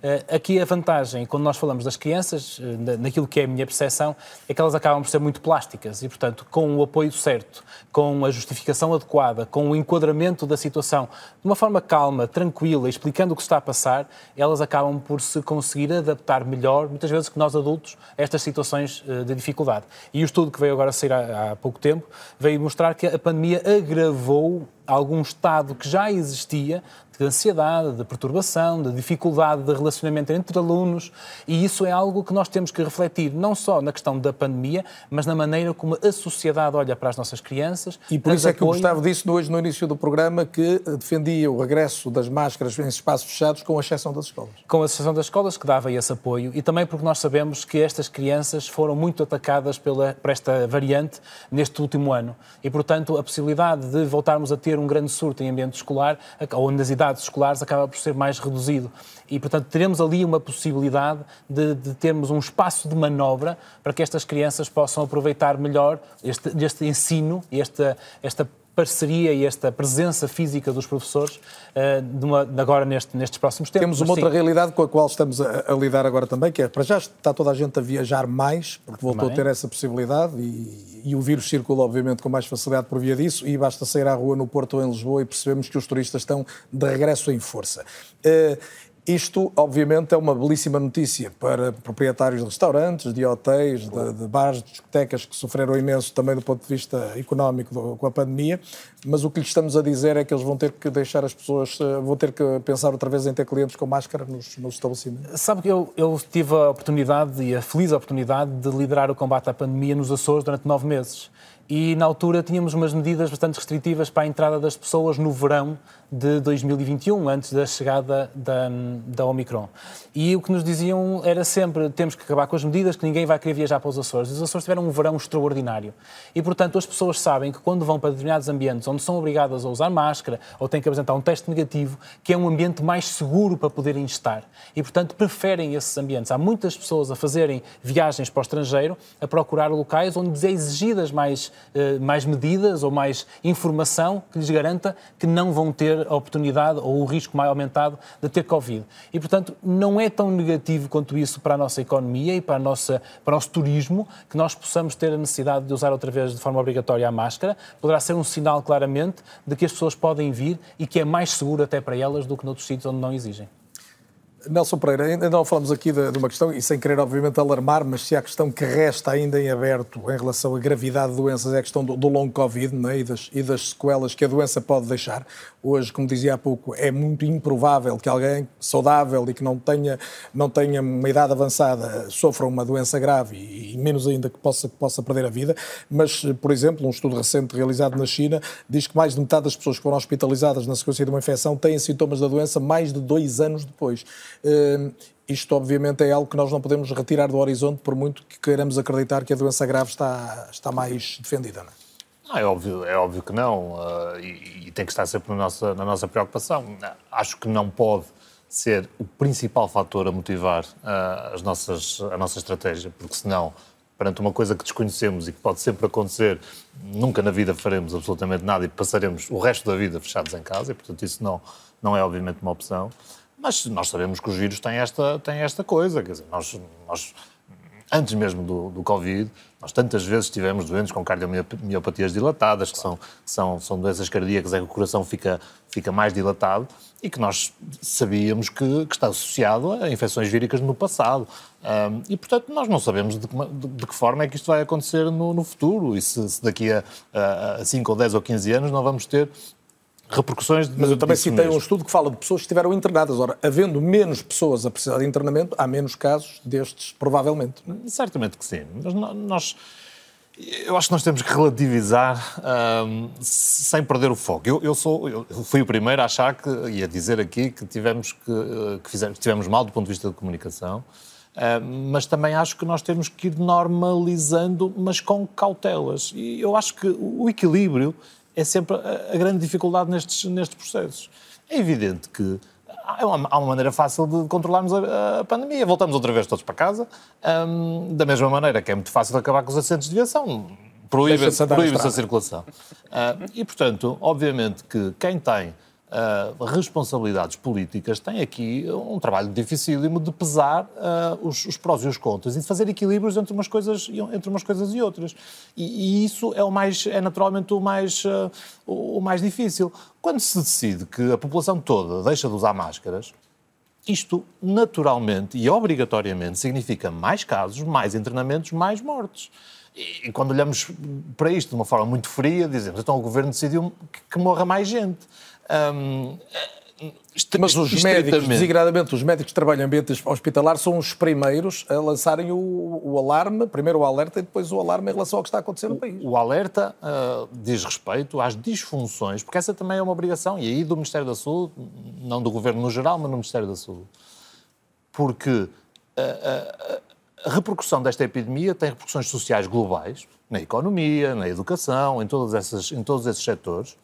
Eh, aqui a vantagem, quando nós falamos das crianças, eh, naquilo que é a minha percepção, é que elas acabam por ser muito plásticas e, portanto, com o apoio certo, com a justificação adequada, com o enquadramento da situação, de uma forma calma, tranquila, explicando o que está a passar, elas acabam por se conseguir adaptar melhor, muitas vezes que nós adultos, a estas situações eh, de dificuldade. E o estudo que veio agora sair há, há pouco tempo veio mostrar que a pandemia agravou algum estado que já existia de ansiedade, de perturbação, de dificuldade de relacionamento entre alunos, e isso é algo que nós temos que refletir não só na questão da pandemia, mas na maneira como a sociedade olha para as nossas crianças. E por isso é que o Gustavo disse hoje no início do programa que defendia o regresso das máscaras em espaços fechados, com exceção das escolas. Com a exceção das escolas, que dava esse apoio, e também porque nós sabemos que estas crianças foram muito atacadas pela, por esta variante neste último ano. E, portanto, a possibilidade de voltarmos a ter um grande surto em ambiente escolar, ou nas idades escolares, acaba por ser mais reduzido. E, portanto, teremos ali uma possibilidade de, de termos um espaço de manobra para que estas crianças possam aproveitar melhor este, este ensino, esta, esta parceria e esta presença física dos professores uh, uma, agora neste, nestes próximos tempos. Temos uma outra sim. realidade com a qual estamos a, a, lidar agora também, que é, para já está toda a gente a viajar mais, porque voltou Bem. a ter essa possibilidade e, e, o vírus circula, obviamente, com mais facilidade por via disso, e basta sair à rua no Porto ou em Lisboa e percebemos que os turistas estão de regresso em força. Uh, Isto, obviamente, é uma belíssima notícia para proprietários de restaurantes, de hotéis, de, de bares, de discotecas que sofreram imenso também do ponto de vista económico do, com a pandemia, mas o que lhes estamos a dizer é que eles vão ter que deixar as pessoas, eh, vão ter que pensar outra vez em ter clientes com máscara nos, nos estabelecimentos. Sabe que eu, eu tive a oportunidade e a feliz oportunidade de liderar o combate à pandemia nos Açores durante nove meses e na altura tínhamos umas medidas bastante restritivas para a entrada das pessoas no verão de 2021, antes da chegada da, da Omicron. E o que nos diziam era sempre temos que acabar com as medidas, que ninguém vai querer viajar para os Açores. Os Açores tiveram um verão extraordinário. E, portanto, as pessoas sabem que quando vão para determinados ambientes onde são obrigadas a usar máscara ou têm que apresentar um teste negativo, que é um ambiente mais seguro para poderem estar. E, portanto, preferem esses ambientes. Há muitas pessoas a fazerem viagens para o estrangeiro, a procurar locais onde é exigidas mais, mais medidas ou mais informação que lhes garanta que não vão ter a oportunidade ou o risco mais aumentado de ter Covid. E, portanto, não é tão negativo quanto isso para a nossa economia e para, a nossa, para o nosso turismo que nós possamos ter a necessidade de usar outra vez de forma obrigatória a máscara. Poderá ser um sinal, claramente, de que as pessoas podem vir e que é mais seguro até para elas do que noutros sítios onde não exigem. Nelson Pereira, ainda não falamos aqui de, de, uma questão, e sem querer obviamente alarmar, mas se há questão que resta ainda em aberto em relação à gravidade de doenças é a questão do, do long Covid né, e, das, e, das, sequelas que a doença pode deixar. Hoje, como dizia há pouco, é muito improvável que alguém saudável e que não tenha, não tenha uma idade avançada sofra uma doença grave e, e menos ainda que possa, que possa perder a vida. Mas, por exemplo, um estudo recente realizado na China diz que mais de metade das pessoas que foram hospitalizadas na sequência de uma infecção têm sintomas da doença mais de dois anos depois. Uh, isto, obviamente, é algo que nós não podemos retirar do horizonte, por muito que queiramos acreditar que a doença grave está, está mais defendida. Não é? Não, é, óbvio, é óbvio que não, uh, e, e, tem que estar sempre na nossa, na nossa preocupação. Acho que não pode ser o principal fator a motivar uh, as nossas, a nossa estratégia, porque senão, perante uma coisa que desconhecemos e que pode sempre acontecer, nunca na vida faremos absolutamente nada e passaremos o resto da vida fechados em casa, e portanto isso não, não é obviamente uma opção. Mas nós sabemos que os vírus têm esta, têm esta coisa, quer dizer, nós, nós antes mesmo do, do Covid, nós tantas vezes tivemos doentes com cardiomiopatias dilatadas, que são, são, são doenças cardíacas em que o coração fica, fica mais dilatado e que nós sabíamos que, que está associado a infecções víricas no passado. Um, e, portanto, nós não sabemos de que, de que, forma é que isto vai acontecer no, no futuro e se, se daqui a, a 5 ou 10 ou 15 anos não vamos ter repercussões de Mas eu também citei mesmo. um estudo que fala de pessoas que estiveram internadas. Ora, havendo menos pessoas a precisar de internamento, há menos casos destes, provavelmente. Certamente que sim. Mas nós. Eu acho que nós temos que relativizar um, sem perder o foco. Eu, eu, sou, eu fui o primeiro a achar que, e a dizer aqui que tivemos, que, que fizemos, tivemos mal do ponto de vista de comunicação, uh, mas também acho que nós temos que ir normalizando, mas com cautelas. E eu acho que o equilíbrio é sempre a, grande dificuldade nestes, nestes processos. É evidente que há uma, há uma maneira fácil de controlarmos a, a, pandemia. Voltamos outra vez todos para casa, um, da mesma maneira que é muito fácil acabar com os assentos de viação. Proíbe-se proíbe a circulação. Uh, e, portanto, obviamente que quem tem uh, responsabilidades políticas tem aqui um trabalho dificílimo de pesar uh, os, os, prós e os contras e de fazer equilíbrios entre umas coisas, entre umas coisas e outras. E, e isso é, o mais, é naturalmente o mais, uh, o mais difícil. Quando se decide que a população toda deixa de usar máscaras, isto naturalmente e obrigatoriamente significa mais casos, mais internamentos, mais mortes. E quando olhamos para isto de uma forma muito fria, dizemos então o governo decidiu que morra mais gente. Um, mas os médicos, desigradamente, os médicos que trabalham em ambiente hospitalar são os primeiros a lançarem o, o, alarme, primeiro o alerta e depois o alarme em relação ao que está a acontecer no país. O, o alerta uh, diz respeito às disfunções, porque essa também é uma obrigação, e aí do Ministério da Saúde, não do Governo no geral, mas no Ministério da Saúde. Porque uh, uh, a repercussão desta epidemia tem repercussões sociais globais, na economia, na educação, em, todas essas, em todos esses setores,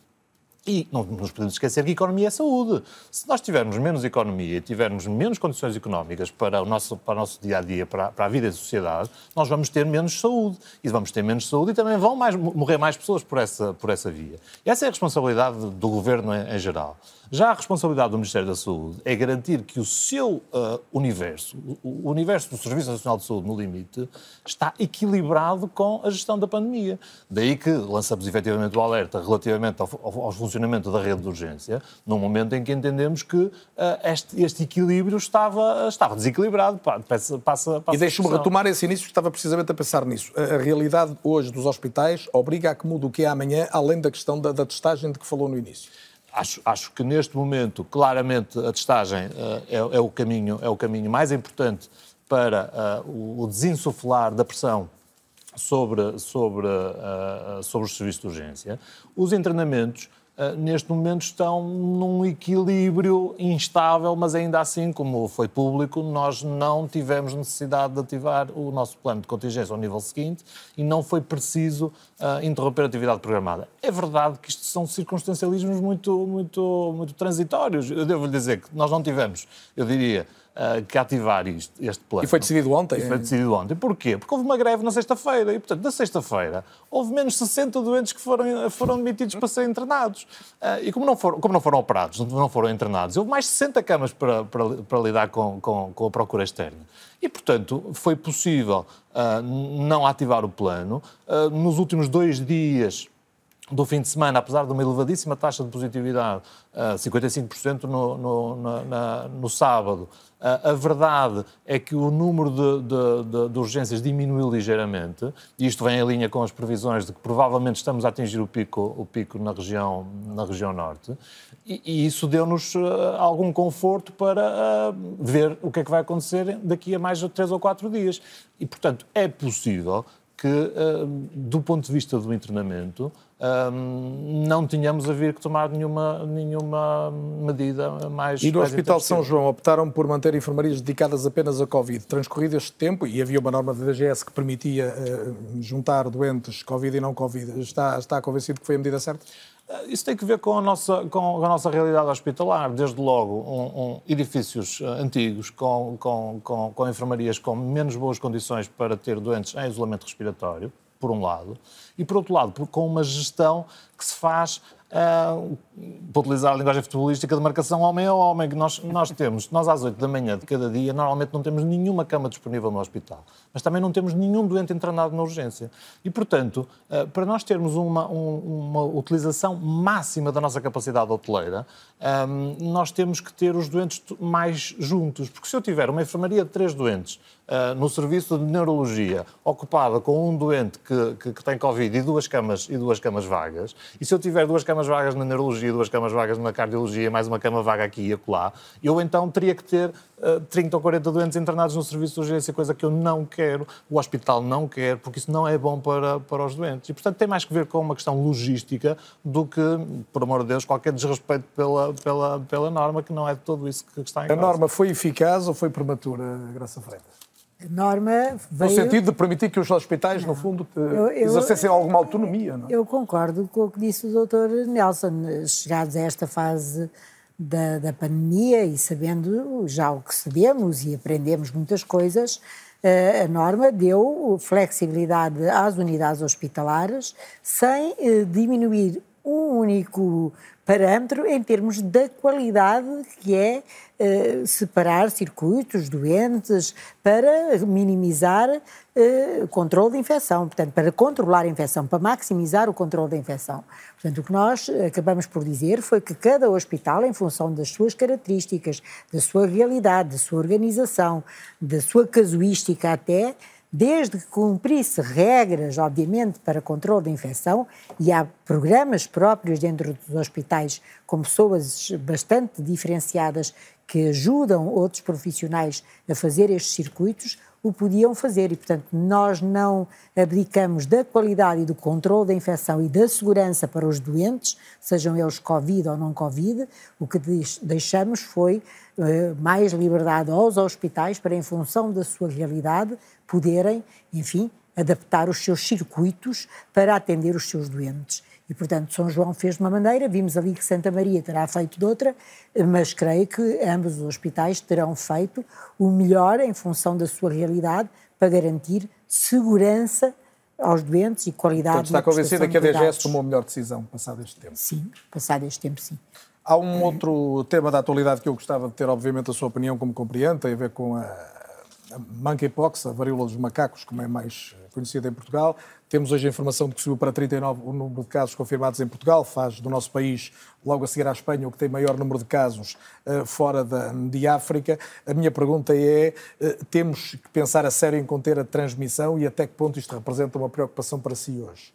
e não nos podemos esquecer que economia é saúde. Se nós tivermos menos economia e tivermos menos condições económicas para o nosso, para o nosso dia a dia, para, para a vida da sociedade, nós vamos ter menos saúde. E vamos ter menos saúde e também vão mais, morrer mais pessoas por essa, por essa via. Essa é a responsabilidade do governo em, em geral. Já a responsabilidade do Ministério da Saúde é garantir que o seu uh, universo, o universo do Serviço Nacional de Saúde, no limite, está equilibrado com a gestão da pandemia. Daí que lançamos efetivamente o alerta relativamente ao, ao, aos funcionários funcionamento da rede de urgência, num momento em que entendemos que uh, este, este, equilíbrio estava, estava desequilibrado. Passa, passa, passa e deixe-me retomar esse início, estava precisamente a pensar nisso. A, a, realidade hoje dos hospitais obriga a que mude o que é amanhã, além da questão da, da testagem de que falou no início. Acho, acho que neste momento, claramente, a testagem uh, é, é, o caminho, é o caminho mais importante para uh, o desinsuflar da pressão sobre, sobre, uh, sobre os serviços de urgência. Os internamentos neste momento estão num equilíbrio instável, mas ainda assim, como foi público, nós não tivemos necessidade de ativar o nosso plano de contingência ao nível seguinte e não foi preciso uh, interromper a atividade programada. É verdade que isto são circunstancialismos muito, muito, muito transitórios. Eu devo lhe dizer que nós não tivemos, eu diria, uh, que ativar isto, este plano. E foi decidido ontem? E foi decidido ontem. Porquê? Porque houve uma greve na sexta-feira e, portanto, na sexta-feira houve menos 60 doentes que foram, foram admitidos para serem internados. Uh, e como não, foram, como não foram operados, não foram internados, houve mais 60 camas para, para, para lidar com, com, com a procura externa. E, portanto, foi possível uh, não ativar o plano. Nos últimos dois dias do fim de semana, apesar de uma elevadíssima taxa de positividade, 55% no, no, na, no sábado, a verdade é que o número de, de, de, de, urgências diminuiu ligeiramente, e isto vem em linha com as previsões de que provavelmente estamos a atingir o pico, o pico na, região, na região norte, e, e isso deu-nos uh, algum conforto para uh, ver o que é que vai acontecer daqui a mais de três ou quatro dias. E, portanto, é possível que, uh, do ponto de vista do internamento, um, não tínhamos a vir que tomar nenhuma, nenhuma medida mais. E no mais Hospital São João optaram por manter enfermarias dedicadas apenas a Covid. Transcorrido este tempo, e havia uma norma da DGS que permitia uh, juntar doentes Covid e não Covid, está, está convencido que foi a medida certa? Ah, isso tem que ver com a nossa, com a nossa realidade hospitalar. Desde logo, um, um, edifícios ah, antigos com, com, com, com enfermarias com menos boas condições para ter doentes em isolamento respiratório, por um lado, e por outro lado, com uma gestão que se faz uh, para utilizar a linguagem futebolística, de marcação homem a homem, que nós, nós temos, nós às 8 da manhã de cada dia, normalmente não temos nenhuma cama disponível no hospital, mas também não temos nenhum doente internado na urgência. E, portanto, uh, para nós termos uma, um, uma utilização máxima da nossa capacidade hoteleira, um, nós temos que ter os doentes mais juntos, porque se eu tiver uma enfermaria de três doentes uh, no serviço de neurologia ocupada com um doente que, que, que, tem Covid e duas camas e duas camas vagas, e se eu tiver duas camas vagas na neurologia, duas camas vagas na cardiologia, mais uma cama vaga aqui e acolá, eu então teria que ter uh, 30 ou 40 doentes internados no serviço de urgência, coisa que eu não quero, o hospital não quer, porque isso não é bom para, para os doentes. E, portanto, tem mais que ver com uma questão logística do que, por amor de Deus, qualquer desrespeito pela, pela, pela norma, que não é de todo isso que está em A norma foi eficaz ou foi prematura, Graça Freitas? Norma veio... No sentido de permitir que os hospitais, não, no fundo, eu, eu, exercessem alguma autonomia, não? Eu concordo com o que disse o Dr. Nelson. Chegados a esta fase da, da pandemia e sabendo já o que sabemos e aprendemos muitas coisas, eh, a norma deu flexibilidade às unidades hospitalares sem eh, diminuir um único parâmetro em termos da qualidade que é eh, separar circuitos doentes para minimizar eh, o controle de infecção, portanto, para controlar a infecção, para maximizar o controle da infecção. Portanto, o que nós acabamos por dizer foi que cada hospital, em função das suas características, da sua realidade, da sua organização, da sua casuística até, desde que cumprisse regras, obviamente, para controle da infecção, e há programas próprios dentro dos hospitais com pessoas bastante diferenciadas que ajudam outros profissionais a fazer estes circuitos, o podiam fazer. E, portanto, nós não abdicamos da qualidade e do controle da infecção e da segurança para os doentes, sejam eles Covid ou não Covid, o que deixamos foi uh, mais liberdade aos hospitais para, em função da sua realidade, poderem, enfim, adaptar os seus circuitos para atender os seus doentes. E, portanto, São João fez de uma maneira, vimos ali que Santa Maria terá feito de outra, mas creio que ambos os hospitais terão feito o melhor em função da sua realidade para garantir segurança aos doentes e qualidade Portanto, está convencida que a DGS tomou a melhor decisão passado este tempo? Sim, passado este tempo, sim. Há um outro tema da atualidade que eu gostava de ter, obviamente, a sua opinião como compreende, tem a ver com a a monkeypox, a varíola dos macacos, como é mais conhecida em Portugal. Temos hoje a informação de que subiu para 39 o número de casos confirmados em Portugal, faz do nosso país, logo a seguir à Espanha, o que tem maior número de casos uh, fora da, de África. A minha pergunta é: uh, temos que pensar a sério em conter a transmissão e até que ponto isto representa uma preocupação para si hoje?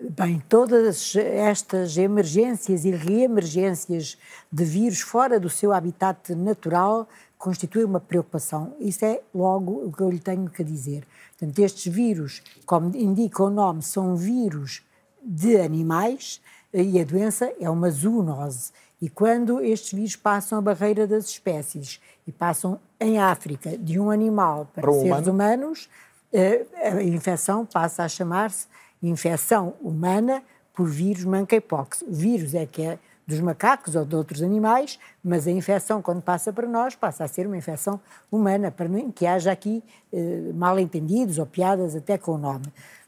Bem, todas estas emergências e reemergências de vírus fora do seu habitat natural constituem uma preocupação. Isso é logo o que eu lhe tenho que dizer. Portanto, estes vírus, como indica o nome, são vírus de animais e a doença é uma zoonose. E quando estes vírus passam a barreira das espécies e passam em África de um animal para, para seres humano? humanos, eh, a infecção passa a chamar-se infecção humana por vírus monkeypox. O vírus é que é dos macacos ou de outros animais, mas a infecção, quando passa para nós, passa a ser uma infecção humana, para que haja aqui eh, mal-entendidos ou piadas até com o nome.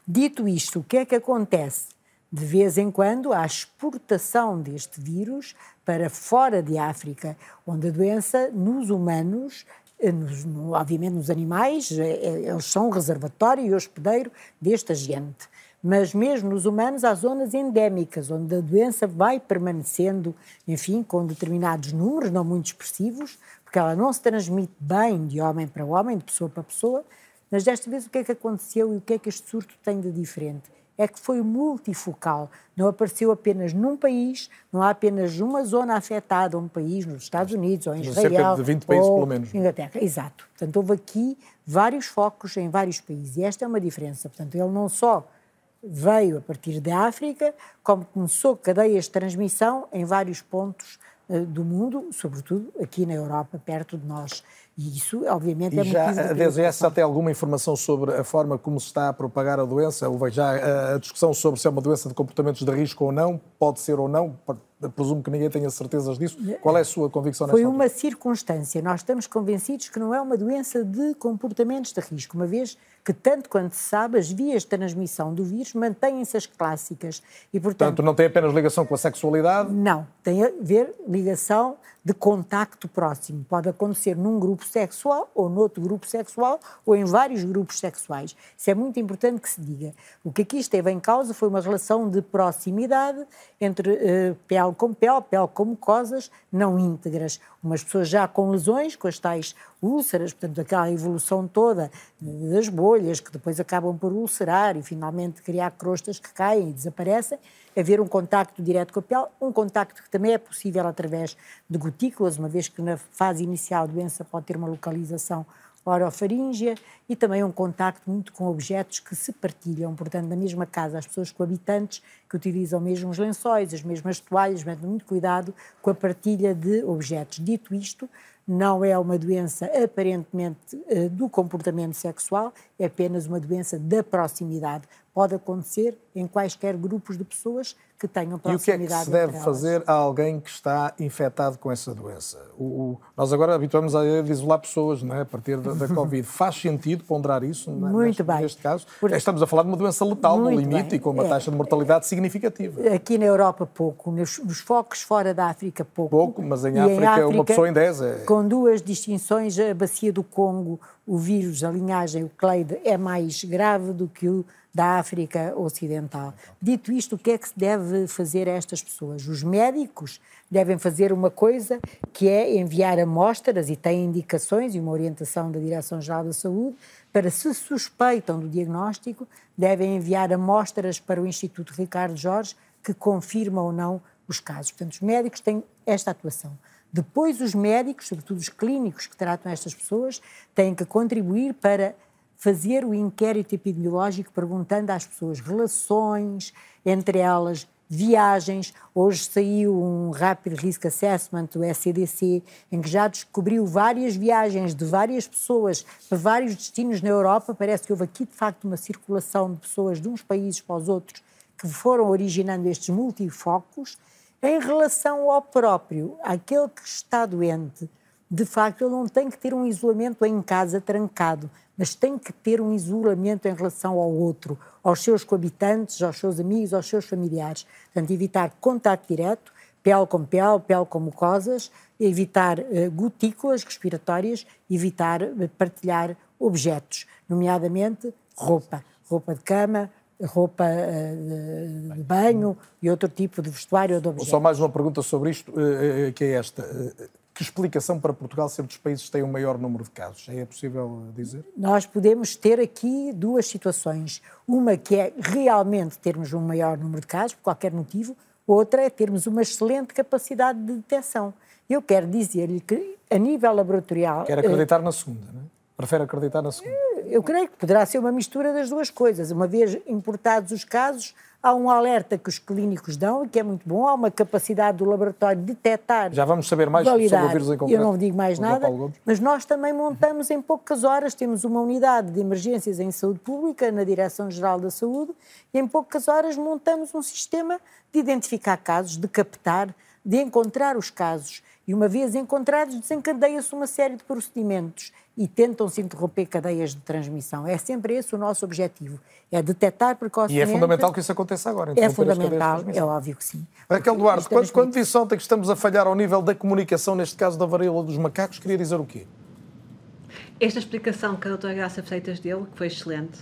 Dito isto, o que é que acontece? De vez em quando há exportação deste vírus para fora de África, onde a doença nos humanos eh, nos, no, obviamente nos animais, eh, eh, eles são um reservatório e hospedeiro deste agente mas mesmo nos humanos há zonas endémicas, onde a doença vai permanecendo, enfim, com determinados números, não muito expressivos, porque ela não se transmite bem de homem para homem, de pessoa para pessoa, mas desta vez o que é que aconteceu e o que é que este surto tem de diferente? É que foi multifocal, não apareceu apenas num país, não há apenas uma zona afetada, um país nos Estados Unidos ou em Israel. Cerca de 20 países, pelo menos. Inglaterra, exato. Portanto, houve aqui vários focos em vários países e esta é uma diferença. Portanto, ele não só veio a partir da África, como começou cadeias de transmissão em vários pontos uh, do mundo, sobretudo aqui na Europa, perto de nós. E isso, obviamente, e é já motivo a DGS já tem alguma informação sobre a forma como se está a propagar a doença? Houve já a discussão sobre se é uma doença de comportamentos de risco ou não, pode ser ou não, presumo que ninguém tenha certezas disso. Qual é a sua convicção nessa Foi uma circunstância. Nós estamos convencidos que não é uma doença de comportamentos de risco, uma vez que, tanto quanto se sabe, as vias de transmissão do vírus mantêm-se as clássicas. E, portanto, portanto, não tem apenas ligação com a sexualidade? Não, tem a ver ligação de contacto próximo. Pode acontecer num grupo sexual ou noutro grupo sexual ou em vários grupos sexuais. Isso é muito importante que se diga. O que aqui esteve em causa foi uma relação de proximidade entre uh, com pele, pele com mucosas não íntegras. Umas pessoas já com lesões, com as tais úlceras, portanto, aquela evolução toda das bolhas que depois acabam por ulcerar e finalmente criar crostas que caem e desaparecem haver um contacto direto com a pele, um contacto que também é possível através de gotículas, uma vez que na fase inicial a doença pode ter uma localização orofaríngea e também um contacto muito com objetos que se partilham, portanto, na mesma casa, as pessoas coabitantes que utilizam mesmo os lençóis, as mesmas toalhas, mas muito cuidado com a partilha de objetos. Dito isto, não é uma doença aparentemente eh, do comportamento sexual, é apenas uma doença da proximidade. Pode acontecer em quaisquer grupos de pessoas que tenham proximidade. E o que é que se deve fazer a alguém que está infectado com essa doença? O, o, nós agora habituamos a isolar pessoas não é? a partir da, da Covid. Faz sentido ponderar isso é? Muito neste, bem. neste caso? Porque... Estamos a falar de uma doença letal, no limite bem. e com uma é. taxa de mortalidade significativa. Aqui na Europa, pouco. Nos, nos focos fora da África, pouco. Pouco, mas em, África, em África, uma pessoa em 10 é... Com duas distinções, a bacia do Congo, o vírus, a linhagem, o clade, é mais grave do que o da África Ocidental. Dito isto, o que é que se deve fazer a estas pessoas? Os médicos devem fazer uma coisa que é enviar amostras e têm indicações e uma orientação da Direção-Geral da Saúde para, se suspeitam do diagnóstico, devem enviar amostras para o Instituto Ricardo Jorge que confirmam ou não os casos. Portanto, os médicos têm esta atuação. Depois, os médicos, sobretudo os clínicos que tratam estas pessoas, têm que contribuir para fazer o inquérito epidemiológico perguntando às pessoas relações entre elas, viagens. Hoje saiu um Rapid Risk Assessment do SCDC, em que já descobriu várias viagens de várias pessoas para vários destinos na Europa. Parece que houve aqui, de facto, uma circulação de pessoas de uns países para os outros que foram originando estes multifocos. Em relação ao próprio, aquele que está doente, de facto, ele não tem que ter um isolamento em casa trancado mas tem que ter um isolamento em relação ao outro, aos seus coabitantes, aos seus amigos, aos seus familiares. Portanto, evitar contacto direto, pele com pele, pele com mucosas, evitar uh, gotículas respiratórias, evitar uh, partilhar objetos, nomeadamente roupa, roupa de cama, roupa uh, de banho e outro tipo de vestuário ou de objetos. Só mais uma pergunta sobre isto, que é esta. Que explicação para Portugal ser dos países que têm o maior número de casos? É possível dizer? Nós podemos ter aqui duas situações. Uma que é realmente termos um maior número de casos, por qualquer motivo, outra é termos uma excelente capacidade de detecção. Eu quero dizer-lhe que, a nível laboratorial. Quer acreditar na segunda, não é? Prefere acreditar na segunda? Eu creio que poderá ser uma mistura das duas coisas. Uma vez importados os casos, há um alerta que os clínicos dão, e que é muito bom, há uma capacidade do laboratório de detectar. Já vamos saber mais sobre o vírus em concreto. Eu não digo mais nada, mas nós também montamos em poucas horas, temos uma unidade de emergências em saúde pública na Direção-Geral da Saúde, e em poucas horas montamos um sistema de identificar casos, de captar, de encontrar os casos. E uma vez encontrados, desencadeia-se uma série de procedimentos e tentam-se interromper cadeias de transmissão. É sempre esse o nosso objetivo, é detectar precocemente... E é fundamental que isso aconteça agora. É fundamental, é óbvio que sim. Raquel Duarte, quando, quando disse ontem que estamos a falhar ao nível da comunicação, neste caso da varíola dos macacos, queria dizer o quê? Esta explicação que a doutora Graça Freitas deu, que foi excelente,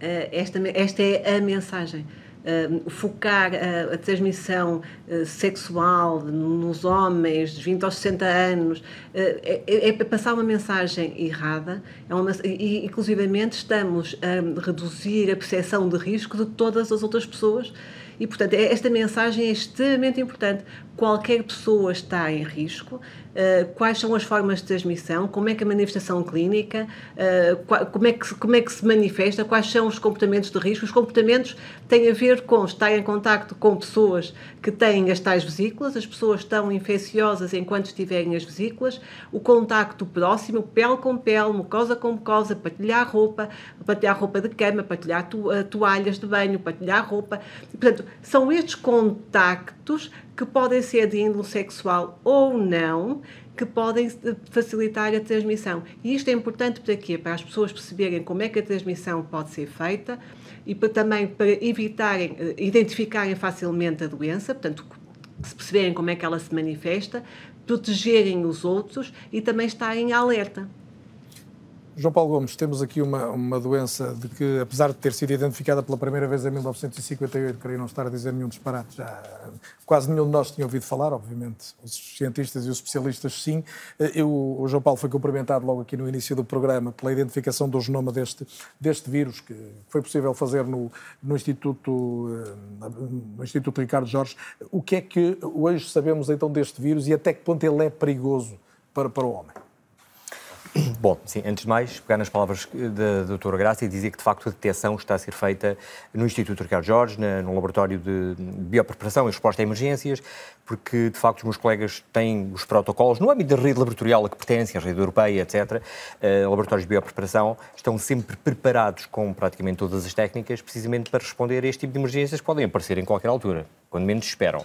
eh, esta, esta é a mensagem uh, focar a, a transmissão uh, sexual nos homens de 20 aos 60 anos, uh, é, é, passar uma mensagem errada, é uma, e inclusivamente estamos a reduzir a percepção de risco de todas as outras pessoas e, portanto, é, esta mensagem é extremamente importante. Qualquer pessoa está em risco, Uh, quais são as formas de transmissão, como é que a manifestação clínica, uh, como, é que, como é que se manifesta, quais são os comportamentos de risco. Os comportamentos têm a ver com estar em contato com pessoas que têm as tais vesículas, as pessoas estão infecciosas enquanto estiverem as vesículas, o contacto próximo, pele com pele, mucosa com mucosa, partilhar roupa, partilhar roupa de cama, partilhar to eh, toalhas de banho, partilhar roupa. Portanto, são estes contactos que podem ser de índole sexual ou não, que podem facilitar a transmissão. E isto é importante para quê? Para as pessoas perceberem como é que a transmissão pode ser feita e para, também para evitarem, eh, identificarem facilmente a doença, portanto, se perceberem como é que ela se manifesta, protegerem os outros e também estarem alerta. João Paulo Gomes, temos aqui uma, uma doença de que, apesar de ter sido identificada pela primeira vez em 1958, queria não estar a dizer nenhum disparate, já quase nenhum de nós tinha ouvido falar, obviamente, os cientistas e os especialistas sim. Eu, o João Paulo foi cumprimentado logo aqui no início do programa pela identificação do genoma deste, deste vírus, que foi possível fazer no, no, Instituto, eh, no Instituto Ricardo Jorge. O que é que hoje sabemos então deste vírus e até que ponto ele é perigoso para, para o homem? Bom, sim, antes de mais, pegar nas palavras da doutora Graça e dizer que, de facto, a detecção está a ser feita no Instituto Ricardo Jorge, no laboratório de biopreparação e resposta a emergências, porque, de facto, os meus colegas têm os protocolos, no âmbito da rede laboratorial a que pertencem, a rede europeia, etc., uh, laboratórios de biopreparação, estão sempre preparados com praticamente todas as técnicas, precisamente para responder a este tipo de emergências que podem aparecer em qualquer altura, quando menos esperam.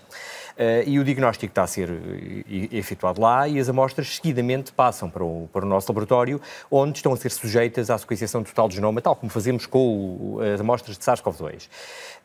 Uh, e o diagnóstico está a ser eh, efetuado lá e as amostras seguidamente passam para o, para o nosso laboratório, onde estão a ser sujeitas à sequenciação total do genoma, tal como fazemos com as amostras de SARS-CoV-2.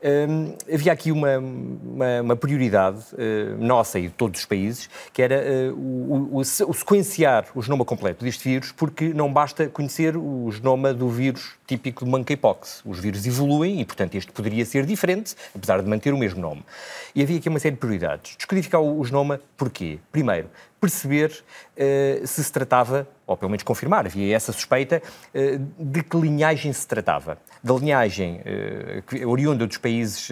Um, havia aqui uma, uma, uma prioridade uh, nossa e de todos os países, que era uh, o, o, o, sequenciar o genoma completo deste vírus, porque não basta conhecer o genoma do vírus típico de monkeypox. Os vírus evoluem e, portanto, este poderia ser diferente, apesar de manter o mesmo nome. E havia aqui uma série de prioridades. Descodificar o genoma, porquê? Primeiro, perceber uh, se se tratava, ou pelo menos confirmar, havia essa suspeita, uh, de que linhagem se tratava. Da linhagem uh, oriunda dos países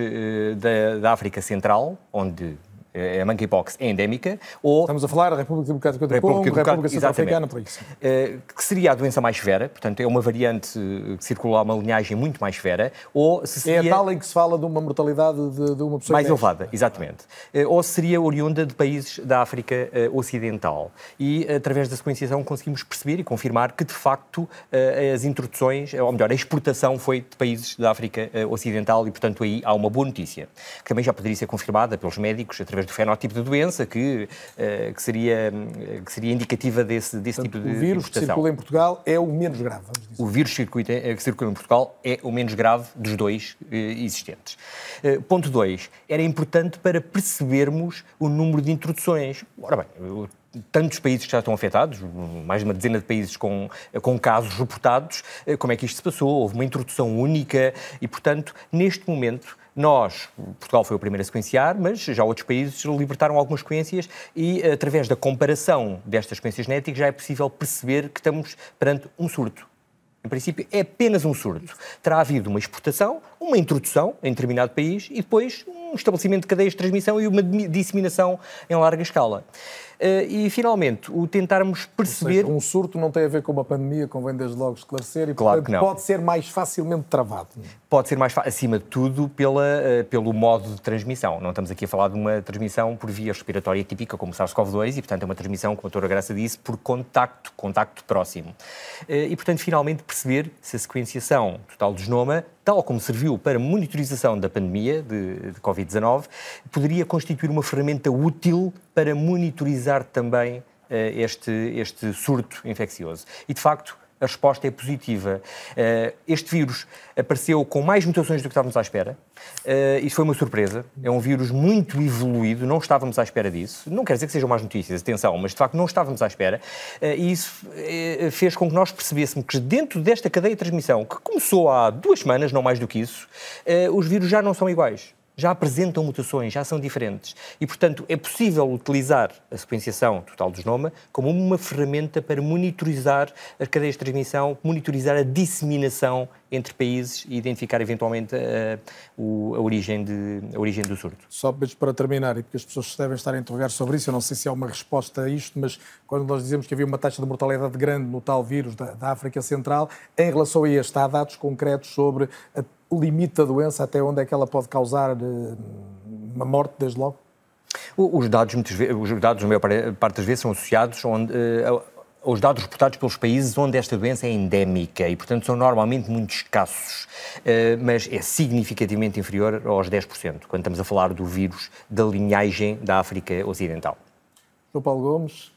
da, da África Central, onde a monkeypox é endémica, ou... Estamos a falar da República Democrática do Congo, República, República Centro-Africana, por isso. Eh, que seria a doença mais severa, portanto é uma variante que circula uma linhagem muito mais severa, ou se seria... É a tal em que se fala de uma mortalidade de, de uma pessoa... Mais elevada, exatamente. Eh, ou seria oriunda de países da África eh, Ocidental. E através da sequenciação conseguimos perceber e confirmar que de facto as introduções, ou melhor, a exportação foi de países da África Ocidental e portanto aí há uma boa notícia, que também já poderia ser confirmada pelos médicos através através do fenótipo da doença, que, uh, que, seria, que seria indicativa desse, desse Portanto, tipo de O vírus que circula em Portugal é o menos grave. O vírus que circula em Portugal é o menos grave dos dois existentes. Ponto 2. Era importante para percebermos o número de introduções. Ora bem, tantos países que já estão afetados, mais de uma dezena de países com, com casos reportados, como é que isto se passou? Houve uma introdução única e, portanto, neste momento, nós, Portugal foi o primeiro a sequenciar, mas já outros países libertaram algumas sequências e, através da comparação destas sequências genéticas, já é possível perceber que estamos perante um surto. Em princípio, é apenas um surto. Terá havido uma exportação, uma introdução em determinado país e depois um estabelecimento de cadeias de transmissão e uma disseminação em larga escala. Uh, e, finalmente, o tentarmos perceber... Seja, um surto não tem a ver com uma pandemia, convém desde logo esclarecer, e claro portanto, pode ser mais facilmente travado. Pode ser mais acima de tudo, pela, uh, pelo modo de transmissão. Não estamos aqui a falar de uma transmissão por via respiratória típica, como SARS-CoV-2, e, portanto, é uma transmissão, como a doutora Graça disse, por contacto, contacto próximo. Uh, e, portanto, finalmente perceber se a sequenciação total do genoma tal como serviu para monitorização da pandemia de, de Covid-19, poderia constituir uma ferramenta útil para monitorizar também uh, este, este surto infeccioso. E, de facto, a resposta é positiva. Uh, este vírus apareceu com mais mutações do que estávamos à espera. Uh, isso foi uma surpresa. É um vírus muito evoluído, não estávamos à espera disso. Não quer dizer que sejam más notícias, atenção, mas de facto não estávamos à espera. Uh, e isso fez com que nós percebêssemos que dentro desta cadeia de transmissão, que começou há duas semanas, não mais do que isso, os vírus já não são iguais já apresentam mutações, já são diferentes. E, portanto, é possível utilizar a sequenciação total do genoma como uma ferramenta para monitorizar as cadeias de transmissão, monitorizar a disseminação entre países e identificar eventualmente a, a, origem, de, a origem do surto. Só para terminar, e porque as pessoas devem estar a interrogar sobre isso, eu não sei se há uma resposta a isto, mas quando nós dizemos que havia uma taxa de mortalidade grande no tal vírus da, da África Central, em relação a este, há dados concretos sobre a o limite da doença, até onde é que ela pode causar eh, uma morte, desde logo? Os dados, muitas vezes, os dados, na maior parte das vezes, são associados onde, aos dados reportados pelos países onde esta doença é endémica e, portanto, são normalmente muito escassos, uh, mas é significativamente inferior aos 10%, quando estamos a falar do vírus da linhagem da África Ocidental. João Paulo Gomes,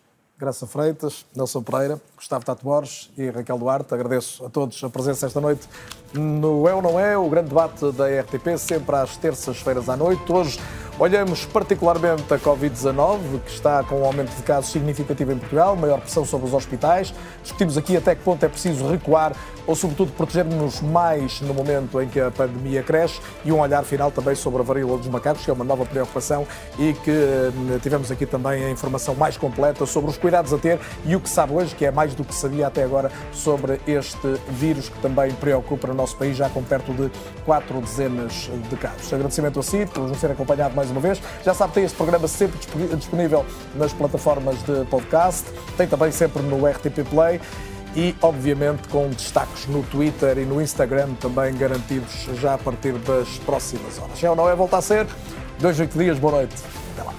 Graça Freitas, Nelson Pereira, Gustavo Tato Borges e Raquel Duarte. Agradeço a todos a presença esta noite no É ou Não É, o grande debate da RTP, sempre às terças-feiras à noite. Hoje olhamos particularmente a Covid-19, que está com um aumento de casos significativo em Portugal, maior pressão sobre os hospitais. Discutimos aqui até que ponto é preciso recuar ou, sobretudo, proteger-nos mais no momento em que a pandemia cresce e um olhar final também sobre a varíola dos macacos, que é uma nova preocupação e que hum, tivemos aqui também a informação mais completa sobre os cuidados a ter e o que sabe hoje, que é mais do que sabia até agora sobre este vírus que também preocupa o nosso país, já com perto de quatro dezenas de casos. Agradecimento a si por nos ter acompanhado mais uma vez. Já sabe, tem este programa sempre disponível nas plataformas de podcast, tem também sempre no RTP Play e, obviamente, com destaques no Twitter e no Instagram também garantidos já a partir das próximas horas. É ou não é? Volta a ser. Dois, oito dias. Boa noite. Até lá.